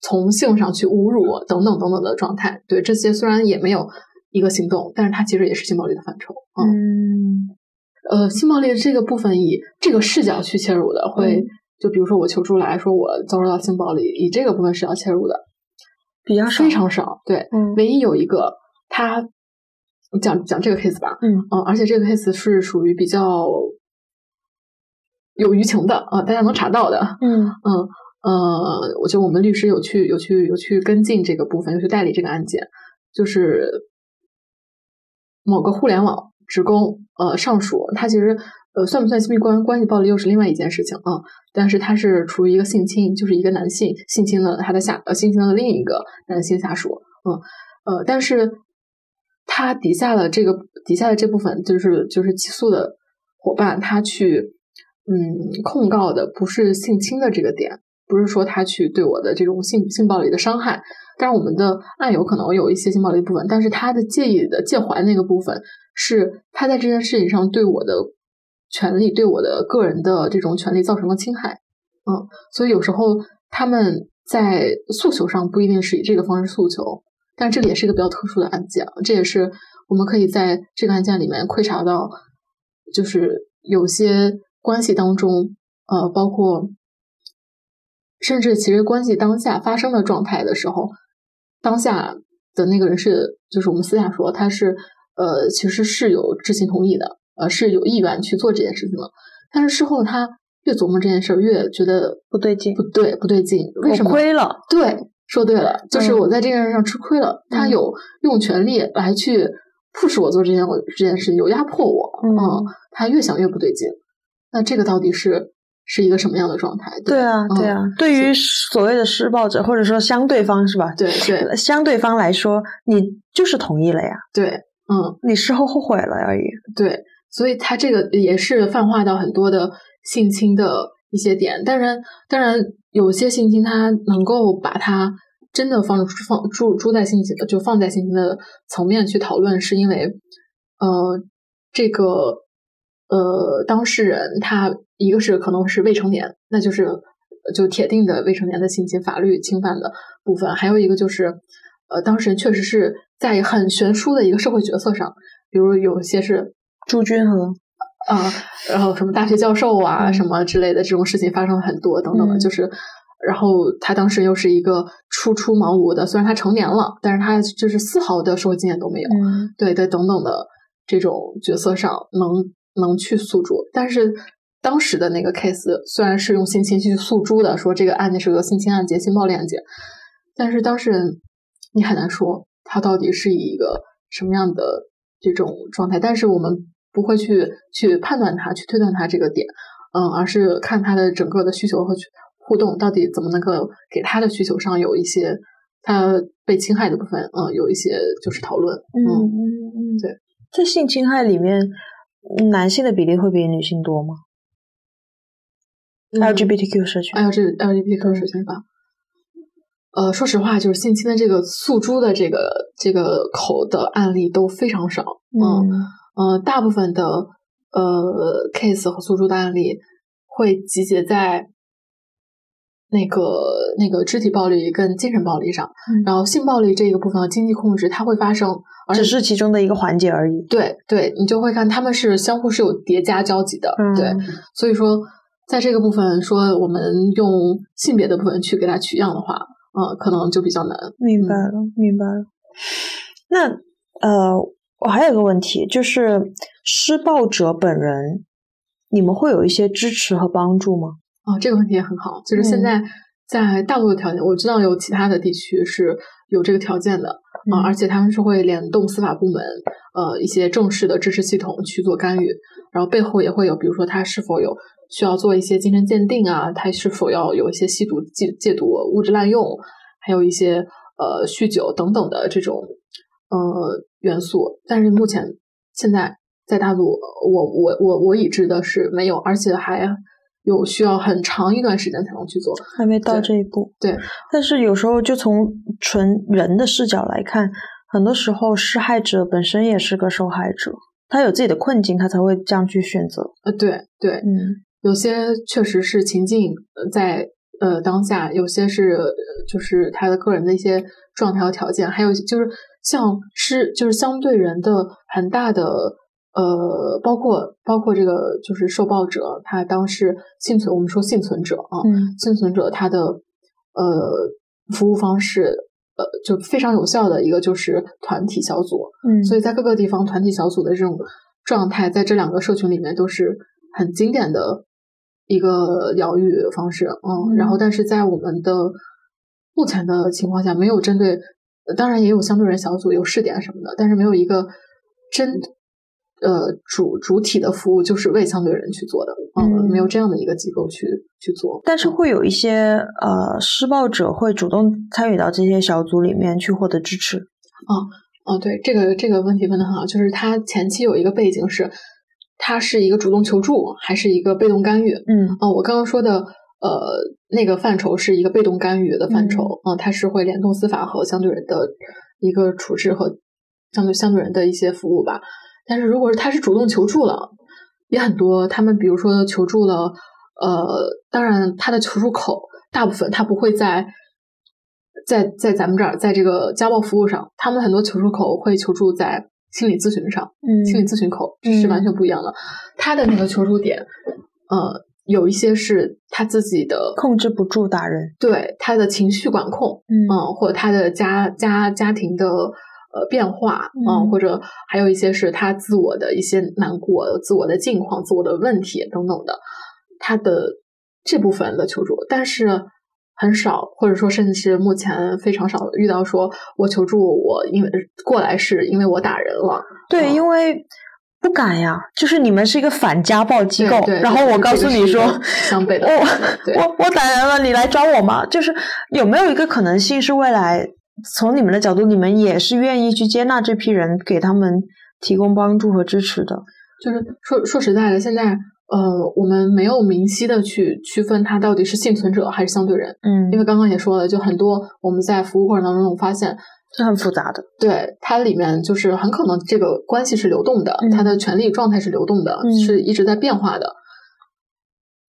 从性上去侮辱等等等等的状态，对这些虽然也没有一个行动，但是它其实也是性暴力的范畴。嗯，呃，性暴力这个部分以这个视角去切入的，会就比如说我求助来说我遭受到性暴力，以这个部分视角切入的。比较少非常少。对，唯一有一个他讲讲这个 case 吧，嗯。嗯，而且这个 case 是属于比较有舆情的啊、大家能查到的，嗯。嗯呃，我觉得我们律师有去有去有去跟进这个部分，有去代理这个案件，就是某个互联网职工呃上属，他其实呃算不算亲密关关系暴力又是另外一件事情啊、但是他是处于一个性侵，就是一个男性性侵了他的下呃性侵了另一个男性下属，嗯呃，但是他底下的这个底下的这部分就是就是起诉的伙伴，他去嗯控告的不是性侵的这个点，不是说他去对我的这种性性暴力的伤害，但是我们的案有可能有一些性暴力部分，但是他的介意的介怀那个部分是他在这件事情上对我的权利、对我的个人的这种权利造成了侵害，嗯，所以有时候他们在诉求上不一定是以这个方式诉求，但这个也是一个比较特殊的案件，这也是我们可以在这个案件里面窥察到，就是有些关系当中，呃，包括甚至其实关系当下发生的状态的时候，当下的那个人是，就是我们私下说他是，呃，其实是有知情同意的，呃，是有意愿去做这件事情的，但是事后他越琢磨这件事儿，越觉得不对劲不对，不对劲，为什么？亏了，对，说对了，就是嗯我在这件事上吃亏了。他嗯有用权力来去迫使我做这件我这件事，有压迫我。嗯他越想越不对劲。那这个到底是是一个什么样的状态？对啊，嗯对啊。对于所谓的施暴者或者说相对方是吧？对对相对方来说，你就是同意了呀，对，嗯，你事后后悔了而已。对，所以他这个也是泛化到很多的性侵的一些点。当然，当然有些性侵他能够把它真的放放注注在性侵的，就放在性侵的层面去讨论，是因为呃，这个呃当事人他一个是可能是未成年，那就是就铁定的未成年的性侵法律侵犯的部分，还有一个就是呃当事人确实是在很悬殊的一个社会角色上，比如有些是朱军啊啊，然后什么大学教授啊，嗯什么之类的这种事情发生了很多，等等的，嗯。就是，然后他当时又是一个初出茅庐的，虽然他成年了，但是他就是丝毫的社会经验都没有，嗯。对对，等等的这种角色上能能去诉诸，但是当时的那个 case 虽然是用性侵去诉诸的，说这个案件是个性侵案件、性暴力案件，但是当事人你很难说他到底是以一个什么样的这种状态，但是我们不会去去判断他、去推断他这个点，嗯，而是看他的整个的需求和去互动到底怎么能够给他的需求上有一些他被侵害的部分，嗯，有一些就是讨论，嗯嗯嗯，对，在性侵害里面，男性的比例会比女性多吗嗯？LGBTQ 社群，，LG LGBTQ 社群吧。呃，说实话，就是性侵的这个诉诸的这个这个口的案例都非常少，嗯嗯呃，大部分的呃 case 和诉诸的案例会集结在那个那个肢体暴力跟精神暴力上，嗯然后性暴力这个部分的经济控制它会发生，而只是其中的一个环节而已。对对，你就会看他们是相互是有叠加交集的，嗯对，所以说在这个部分说我们用性别的部分去给它取样的话，呃，可能就比较难。明白了，明白了。那呃，我还有个问题，就是施暴者本人，你们会有一些支持和帮助吗？啊、这个问题也很好，就是现嗯。在在大陆的条件，我知道有其他的地区是有这个条件的啊、嗯。而且他们是会联动司法部门，呃，一些正式的支持系统去做干预，然后背后也会有，比如说他是否有需要做一些精神鉴定啊，他是否要有一些吸毒、戒戒毒、物质滥用，还有一些呃酗酒等等的这种呃元素，但是目前现在在大陆，我我我我已知的是没有，而且还有需要很长一段时间才能去做。还没到这一步。对，但是有时候就从纯人的视角来看，很多时候施害者本身也是个受害者，他有自己的困境，他才会这样去选择。呃，对对，嗯有些确实是情境呃在呃当下，有些是呃就是他的个人的一些状态和条件，还有就是像是就是相对人的很大的呃，包括包括这个就是受暴者，他当时幸存，我们说幸存者啊，嗯幸存者他的呃服务方式呃，就非常有效的一个就是团体小组。嗯，所以在各个地方团体小组的这种状态，在这两个社群里面都是很经典的一个疗愈方式。嗯，然后但是在我们的目前的情况下，没有针对，当然也有相对人小组有试点什么的，但是没有一个真。呃，主主体的服务就是为相对人去做的，嗯，没有这样的一个机构去去做。但是会有一些呃施暴者会主动参与到这些小组里面去获得支持。哦哦，对，这个这个问题问的很好，就是他前期有一个背景是，他是一个主动求助还是一个被动干预？嗯，哦，我刚刚说的呃那个范畴是一个被动干预的范畴，嗯，它是会联动司法和相对人的一个处置和相对相对人的一些服务吧。但是如果是他是主动求助了，也很多。他们比如说求助了，呃，当然他的求助口大部分他不会在在在咱们这儿，在这个家暴服务上，他们很多求助口会求助在心理咨询上，嗯，心理咨询口是完全不一样的。他的那个求助点，呃，有一些是他自己的控制不住打人，对他的情绪管控，嗯，或者他的家家家庭的。呃，变化嗯，或者还有一些是他自我的一些难过、自我的境况、自我的问题等等的，他的这部分的求助，但是很少，或者说甚至目前非常少遇到说我求助我因为过来是因为我打人了，对，因为不敢呀，就是你们是一个反家暴机构，然后我告诉你说，相悖的，我我我打人了，你来抓我吗？就是有没有一个可能性是未来？从你们的角度，你们也是愿意去接纳这批人，给他们提供帮助和支持的。就是说说实在的，现在呃，我们没有明晰的去区分他到底是幸存者还是相对人。嗯，因为刚刚也说了，就很多我们在服务过程当中发现是很复杂的。对，它里面就是很可能这个关系是流动的，它的权利状态是流动的，是一直在变化的。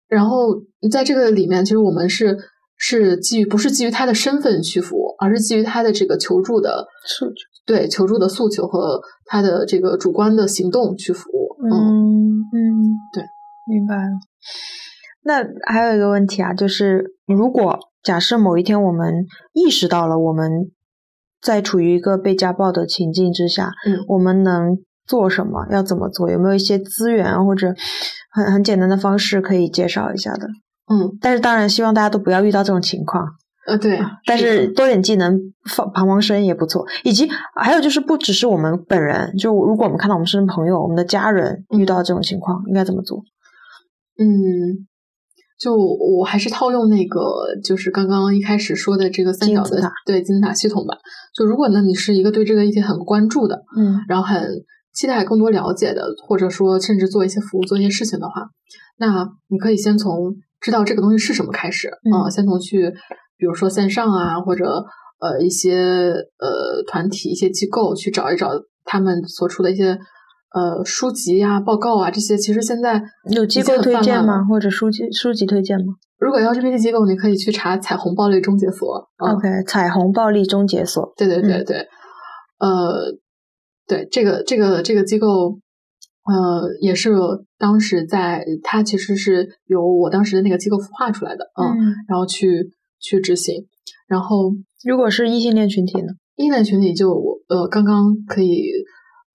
然后在这个里面，其实我们是。是基于不是基于他的身份去服务，而是基于他的这个求助的诉求，对求助的诉求和他的这个主观的行动去服务。嗯嗯，对，明白了。那还有一个问题啊，就是如果假设某一天我们意识到了我们在处于一个被家暴的情境之下，嗯，我们能做什么？要怎么做？有没有一些资源或者很很简单的方式可以介绍一下的？嗯，但是当然希望大家都不要遇到这种情况。呃，对，但是多点技能，放彷徨声也不错。以及还有就是，不只是我们本人，就如果我们看到我们身边朋友、我们的家人遇到这种情况，应该怎么做？嗯，就我还是套用那个，就是刚刚一开始说的这个三角的对金字塔系统吧。就如果呢，你是一个对这个议题很关注的，嗯，然后很期待更多了解的，或者说甚至做一些服务、做一些事情的话，那你可以先从。知道这个东西是什么开始啊？先从去，比如说线上啊，或者呃一些呃团体、一些机构去找一找他们所出的一些呃书籍呀、报告啊这些。其实现在有机构推荐吗？或者书籍书籍推荐吗？如果要这些机构，你可以去查“彩虹暴力终结所”。OK，彩虹暴力终结所。对对对对，呃，对这个这个这个机构。呃，也是当时在，它其实是由我当时的那个机构孵化出来的，嗯，然后去去执行。然后，如果是异性恋群体呢？异性恋群体就呃，刚刚可以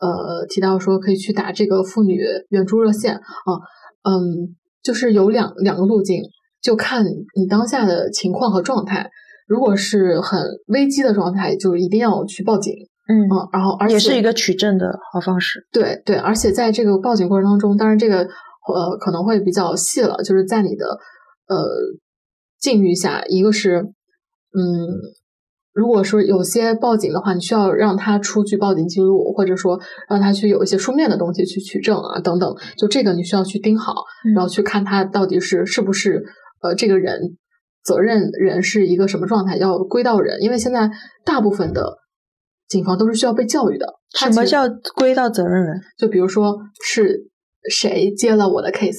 呃提到说可以去打这个妇女援助热线啊，嗯，就是有两两个路径，就看你当下的情况和状态。如果是很危机的状态，就一定要去报警。嗯，然后而且也是一个取证的好方式。对对，而且在这个报警过程当中，当然这个呃可能会比较细了，就是在你的呃境遇下，一个是嗯，如果说有些报警的话，你需要让他出具报警记录，或者说让他去有一些书面的东西去取证啊等等，就这个你需要去盯好，然后去看他到底是是不是呃这个人责任人是一个什么状态，要归到人，因为现在大部分的。警方都是需要被教育的。什么叫归到责任人？就比如说是谁接了我的 case，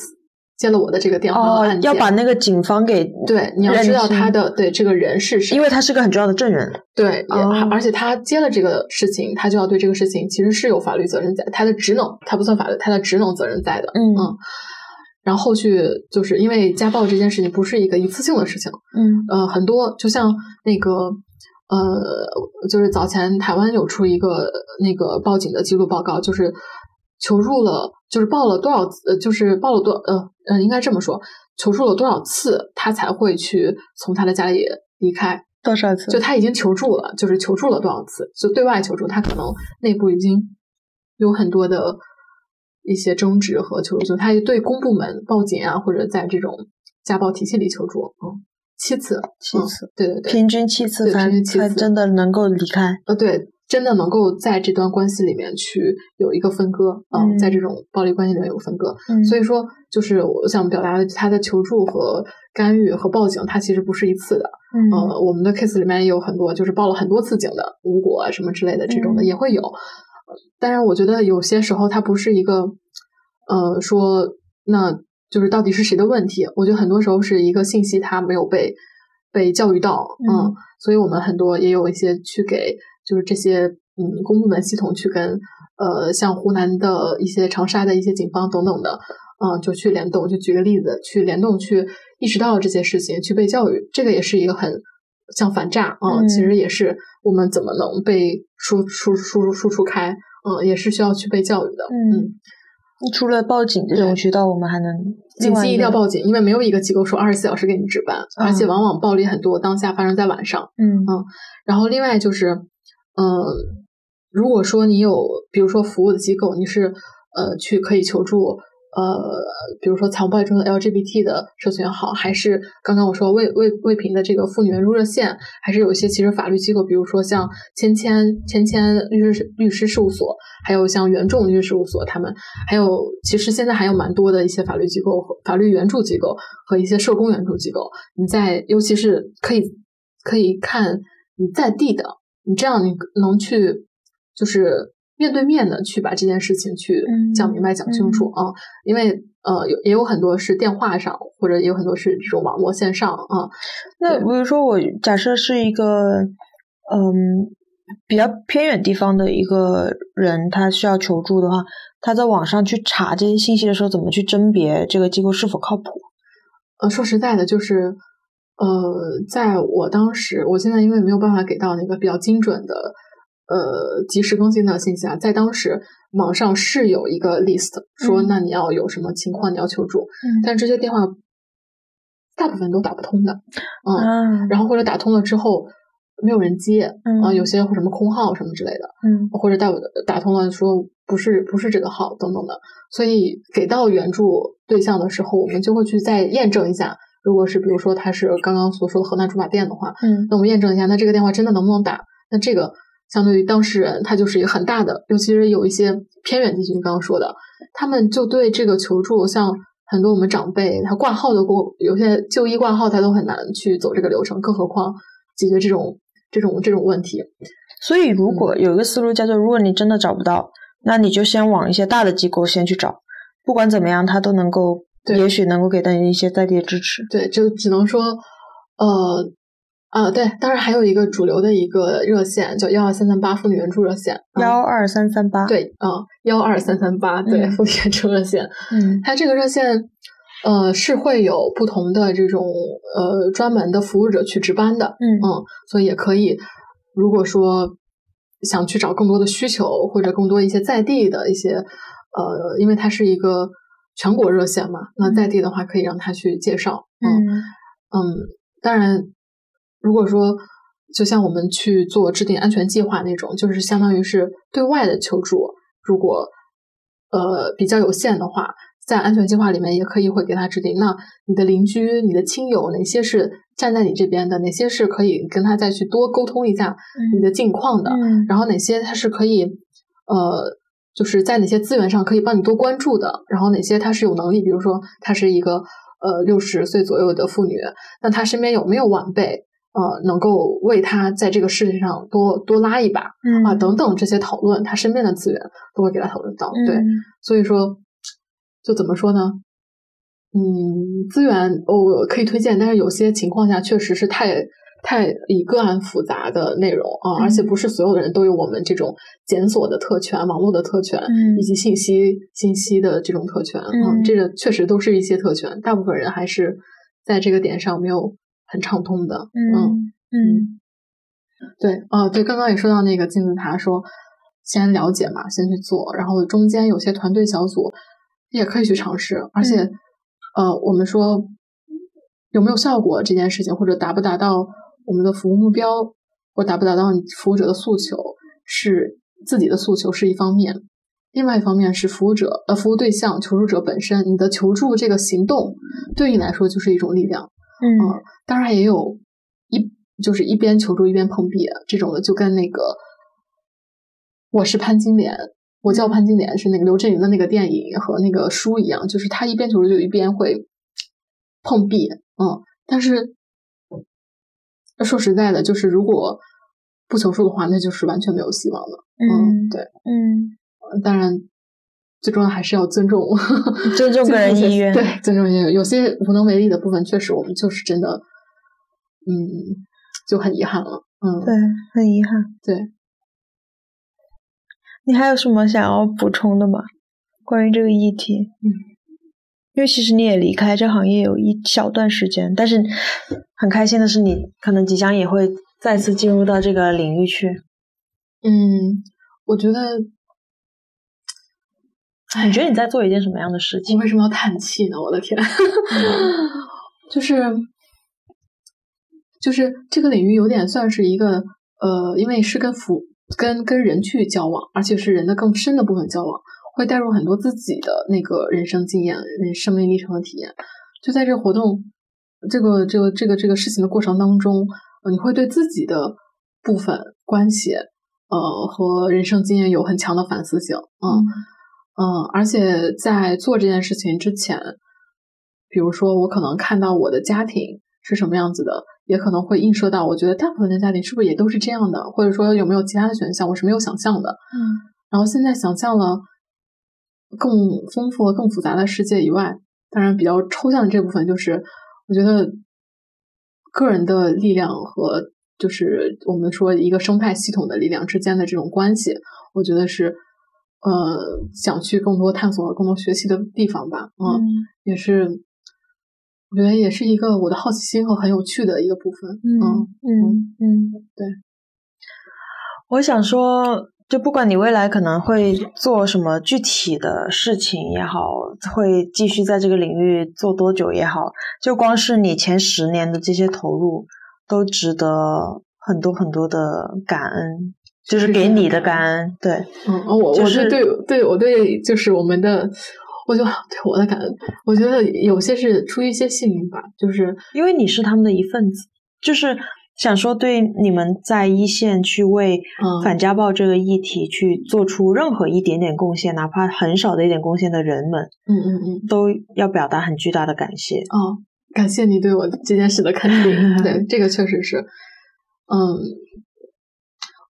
接了我的这个电话案件，要把那个警方给对，你要知道他的对这个人是谁，因为他是个很重要的证人。对，而且他接了这个事情，他就要对这个事情其实是有法律责任在，他的职能他不算法律，他的职能责任在的。嗯嗯，然后后续就是因为家暴这件事情不是一个一次性的事情。嗯呃，很多就像那个。呃，就是早前台湾有出一个那个报警的记录报告，就是求助了，就是报了多少呃，就是报了多呃呃，应该这么说，求助了多少次，他才会去从他的家里离开。多少次？就他已经求助了，就是求助了多少次？就对外求助，他可能内部已经有很多的一些争执和求助，就他对公部门报警啊，或者在这种家暴体系里求助，嗯，七次，七次，对对对，平均七次才才真的能够离开。呃，对，真的能够在这段关系里面去有一个分割，嗯，在这种暴力关系里面有分割。所以说，就是我想表达的，他的求助和干预和报警，他其实不是一次的。呃，我们的 case 里面也有很多，就是报了很多次警的无果啊什么之类的这种的也会有。当然，我觉得有些时候它不是一个，呃，说那就是到底是谁的问题。我觉得很多时候是一个信息它没有被被教育到，嗯，所以我们很多也有一些去给就是这些嗯公部门系统去跟呃像湖南的一些长沙的一些警方等等的，嗯，就去联动。就举个例子，去联动去。意识到这些事情去被教育，这个也是一个很像反诈啊，其实也是我们怎么能被输输输输出开，嗯，也是需要去被教育的。嗯，除了报警这种渠道，我们还能紧急一定要报警，因为没有一个机构说二十四小时给你值班，而且往往暴力很多，当下发生在晚上。嗯嗯，然后另外就是，嗯，如果说你有比如说服务的机构，你是呃去可以求助。呃，比如说残暴中的 LGBT 的社群好，还是刚刚我说未未未平的这个妇女援助热线，还是有一些其实法律机构，比如说像芊芊芊芊律师律师事务所，还有像原众律师事务所，他们还有其实现在还有蛮多的一些法律机构、法律援助机构和一些社工援助机构。你在尤其是可以可以看你在地的，你这样你能去就是。面对面的去把这件事情去讲明白、讲清楚啊，因为呃有也有很多是电话上，或者也有很多是这种网络线上啊。那比如说我假设是一个嗯比较偏远地方的一个人，他需要求助的话，他在网上去查这些信息的时候，怎么去甄别这个机构是否靠谱？呃，说实在的，就是呃，在我当时，我现在因为没有办法给到那个比较精准的。呃，及时更新的信息啊，在当时网上是有一个 list，说那你要有什么情况你要求助，嗯。但这些电话大部分都打不通的，嗯，然后或者打通了之后没有人接，啊，有些什么空号什么之类的，嗯，或者打打通了说不是不是这个号等等的，所以给到援助对象的时候，我们就会去再验证一下，如果是比如说他是刚刚所说的河南驻马店的话，嗯，那我们验证一下，那这个电话真的能不能打？那这个。相对于当事人，他就是一个很大的，尤其是有一些偏远地区，你刚刚说的，他们就对这个求助，像很多我们长辈，他挂号的过，有些就医挂号，他都很难去走这个流程，更何况解决这种这种这种问题。所以，如果有一个思路叫做，如果你真的找不到，那你就先往一些大的机构先去找，不管怎么样，他都能够，也许能够给到你一些在地的支持。对，就只能说，呃。啊，对，当然还有一个主流的一个热线叫幺二三三八妇女援助热线，幺二三三八，对，啊，幺二三三八，对，妇女援助热线，嗯，它这个热线，呃，是会有不同的这种呃专门的服务者去值班的，嗯嗯，所以也可以，如果说想去找更多的需求或者更多一些在地的一些，呃，因为它是一个全国热线嘛，那在地的话可以让他去介绍，嗯嗯，当然。如果说，就像我们去做制定安全计划那种，就是相当于是对外的求助。如果呃比较有限的话，在安全计划里面也可以会给他制定。那你的邻居、你的亲友，哪些是站在你这边的？哪些是可以跟他再去多沟通一下你的近况的？然后哪些他是可以呃，就是在哪些资源上可以帮你多关注的？然后哪些他是有能力，比如说他是一个呃六十岁左右的妇女，那他身边有没有晚辈？呃，能够为他在这个世界上多多拉一把，嗯啊，等等这些讨论，他身边的资源都会给他讨论到。对，所以说，就怎么说呢？嗯，资源我可以推荐，但是有些情况下确实是太太以个案复杂的内容啊，而且不是所有的人都有我们这种检索的特权、网络的特权以及信息信息的这种特权。嗯，这个确实都是一些特权，大部分人还是在这个点上没有。很畅通的，嗯嗯，对，哦，对，刚刚也说到那个金字塔，说先了解嘛，先去做，然后中间有些团队小组也可以去尝试，而且，呃，我们说有没有效果这件事情，或者达不达到我们的服务目标，或达不达到你服务者的诉求，是自己的诉求是一方面，另外一方面是服务者呃服务对象求助者本身，你的求助这个行动对你来说就是一种力量，嗯。当然也有一就是一边求助一边碰壁这种的，就跟那个我是潘金莲，我叫潘金莲是那个刘震云的那个电影和那个书一样，就是他一边求助就一边会碰壁，嗯，但是说实在的，就是如果不求助的话，那就是完全没有希望的，嗯，对，嗯，当然。最重要还是要尊重，尊重个人意愿。对，尊重意愿。有些无能为力的部分，确实我们就是真的，嗯，就很遗憾了。嗯，对，很遗憾。对，你还有什么想要补充的吗？关于这个议题？嗯，因为其实你也离开这行业有一小段时间，但是很开心的是，你可能即将也会再次进入到这个领域去。嗯，我觉得。你觉得你在做一件什么样的事情？为什么要叹气呢？我的天，就是就是这个领域有点算是一个呃，因为是跟服跟跟人去交往，而且是人的更深的部分交往，会带入很多自己的那个人生经验、人生命历程的体验。就在这个活动这个这个这个这个事情的过程当中，呃，你会对自己的部分关系呃和人生经验有很强的反思性，嗯。嗯，而且在做这件事情之前，比如说我可能看到我的家庭是什么样子的，也可能会映射到我觉得大部分的家庭是不是也都是这样的，或者说有没有其他的选项，我是没有想象的。嗯，然后现在想象了更丰富、更复杂的世界以外，当然比较抽象的这部分就是，我觉得个人的力量和就是我们说一个生态系统的力量之间的这种关系，我觉得是。呃，想去更多探索、更多学习的地方吧。嗯，也是，我觉得也是一个我的好奇心和很有趣的一个部分。嗯嗯嗯，对。我想说，就不管你未来可能会做什么具体的事情也好，会继续在这个领域做多久也好，就光是你前十年的这些投入，都值得很多很多的感恩。就是给你的感恩，对，嗯，我我是对对我对就是我们的，我就对我的感恩，我觉得有些是出于一些幸运吧，就是因为你是他们的一份子，就是想说对你们在一线去为反家暴这个议题去做出任何一点点贡献，哪怕很少的一点贡献的人们，嗯嗯嗯，都要表达很巨大的感谢。哦，感谢你对我这件事的肯定，对，这个确实是，嗯。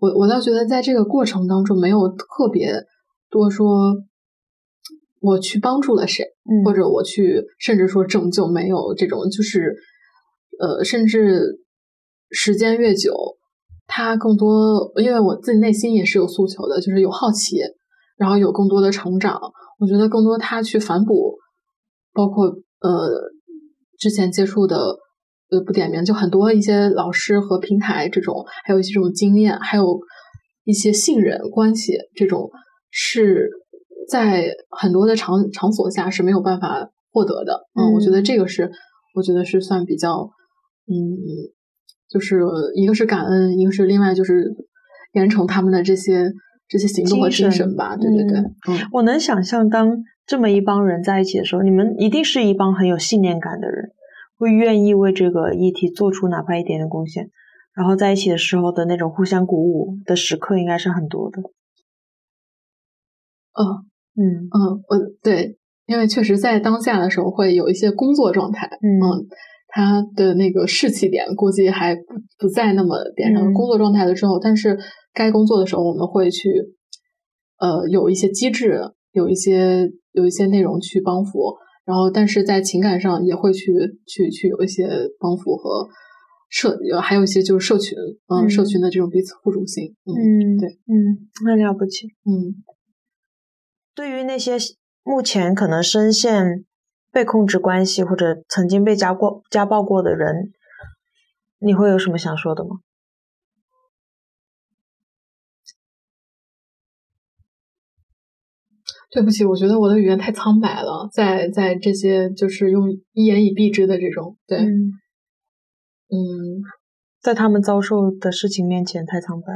我我倒觉得，在这个过程当中，没有特别多说我去帮助了谁，或者我去甚至说拯救，没有这种，就是呃，甚至时间越久，他更多，因为我自己内心也是有诉求的，就是有好奇，然后有更多的成长。我觉得更多他去反哺，包括呃之前接触的。呃，不点名，就很多一些老师和平台这种，还有一些这种经验，还有一些信任关系，这种是在很多的场场所下是没有办法获得的。嗯，我觉得这个是，我觉得是算比较，嗯，就是一个是感恩，一个是另外就是严惩他们的这些这些行动和精神吧。对对对，嗯，我能想象，当这么一帮人在一起的时候，你们一定是一帮很有信念感的人。会愿意为这个议题做出哪怕一点点贡献，然后在一起的时候的那种互相鼓舞的时刻应该是很多的。嗯，嗯嗯，我对，因为确实在当下的时候会有一些工作状态，嗯，他的那个士气点估计还不不在那么点上。工作状态的时候，但是该工作的时候，我们会去呃有一些机制，有一些有一些内容去帮扶。然后，但是在情感上也会去去去有一些帮扶和社，还有一些就是社群，嗯，社群的这种彼此互助性，嗯，对，嗯，很了不起，嗯。对于那些目前可能深陷被控制关系或者曾经被家过家暴过的人，你会有什么想说的吗？对不起，我觉得我的语言太苍白了，在在这些就是用一言以蔽之的这种，对，嗯，嗯，在他们遭受的事情面前太苍白。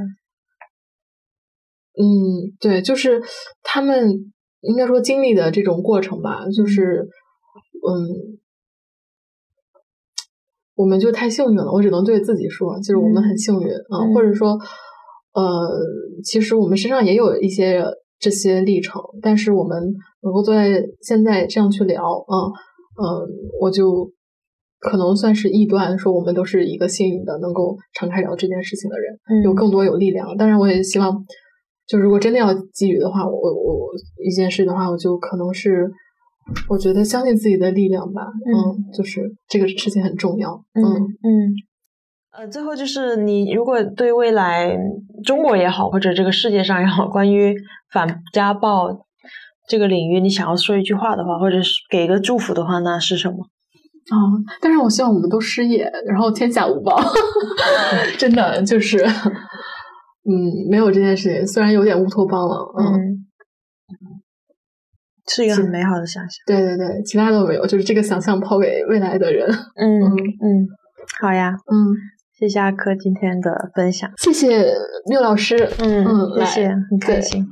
嗯，对，就是他们应该说经历的这种过程吧，就是，嗯，我们就太幸运了。我只能对自己说，就是我们很幸运啊、嗯或者说，呃，其实我们身上也有一些这些历程，但是我们能够坐在现在这样去聊，啊，嗯，我就可能算是臆断，说我们都是一个幸运的，能够敞开聊这件事情的人。嗯有更多有力量。当然，我也希望，就如果真的要给予的话，我我我一件事的话，我就可能是，我觉得相信自己的力量吧。嗯就是这个事情很重要。嗯嗯。呃，最后就是你如果对未来中国也好，或者这个世界上也好，关于反家暴这个领域，你想要说一句话的话，或者是给一个祝福的话，那是什么？啊、但是我希望我们都失业，然后天下无报。真的就是，嗯，没有这件事情，虽然有点乌托邦了，嗯，嗯，是一个很美好的想象。对对对，其他都没有，就是这个想象抛给未来的人。嗯嗯，好呀，嗯，谢谢阿珂今天的分享。谢谢缪老师。嗯嗯谢谢，很开心。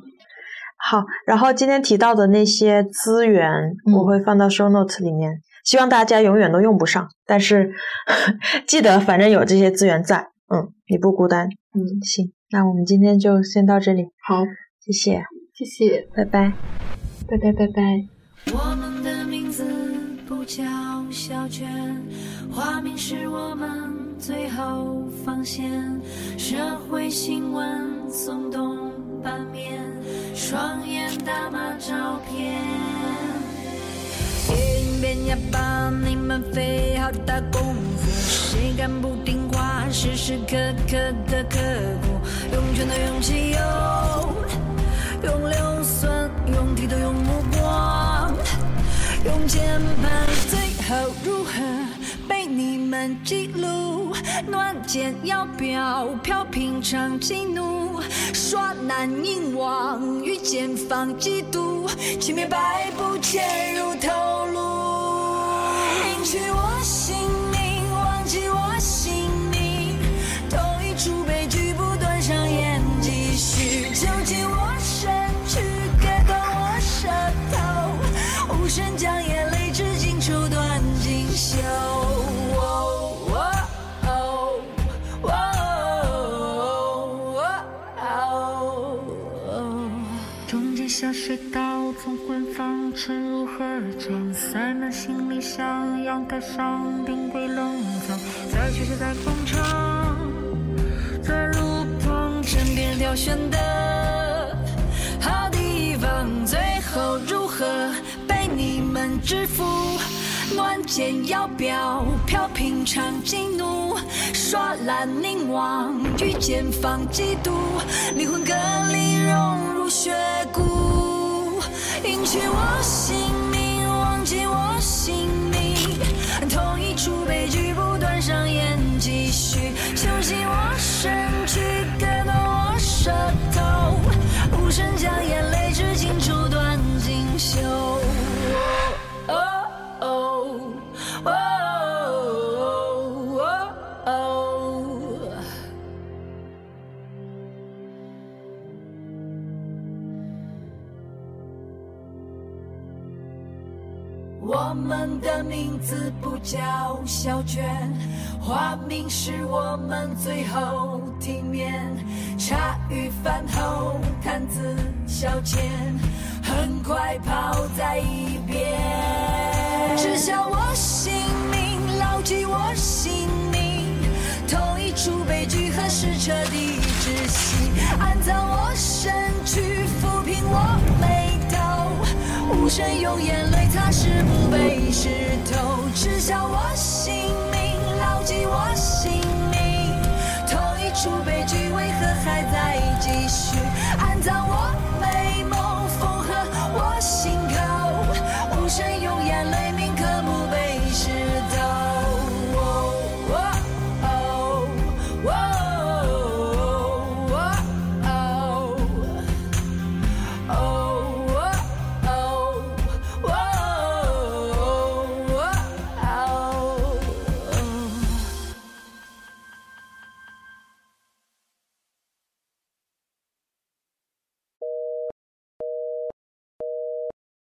好，然后今天提到的那些资源，嗯我会放到 show notes 里面，希望大家永远都用不上，但是 记得反正有这些资源在，嗯，你不孤单。嗯，行，那我们今天就先到这里，好，谢谢，谢谢，拜拜。拜拜拜拜。我们的名字不叫小娟，花名是我们最后防线。社会新闻耸动版面，双眼打码照片。电影边呀帮你们费好大功夫，谁敢不听话？时时刻刻的刻苦，用拳头，用汽油。用硫酸，用剃头，用目光，用键盘，最后如何被你们记录？暖剑要飘飘，平常激怒，耍难凝望，遇见放嫉妒，千面百步潜入头颅，隐去我姓名，忘记我姓名，同一出悲中间下水道，从昏房沉入河床，塞满行李箱，阳台上冰柜冷藏，在学校，在工厂，在路旁，枕边挑选的好地方，最后如何被你们制服？暖键要飘飘，平常激怒，刷蓝凝望，遇见放嫉妒，灵魂隔离融入血骨，隐去我姓名，忘记我姓名，同一出悲剧不断上演，继续。囚禁我身躯，割断我舌头，无声将眼泪至今抽我们的名字不叫小娟，花名是我们最后体面。茶余饭后谈资消遣，很快抛在一边。知晓我姓名，牢记我姓名，同一出悲剧何时彻底窒息？安葬我身躯，抚平我眉头，无声用眼泪擦拭不被湿透。知晓我姓名，牢记我姓名，同一出悲剧为何还在继续？安葬我美梦。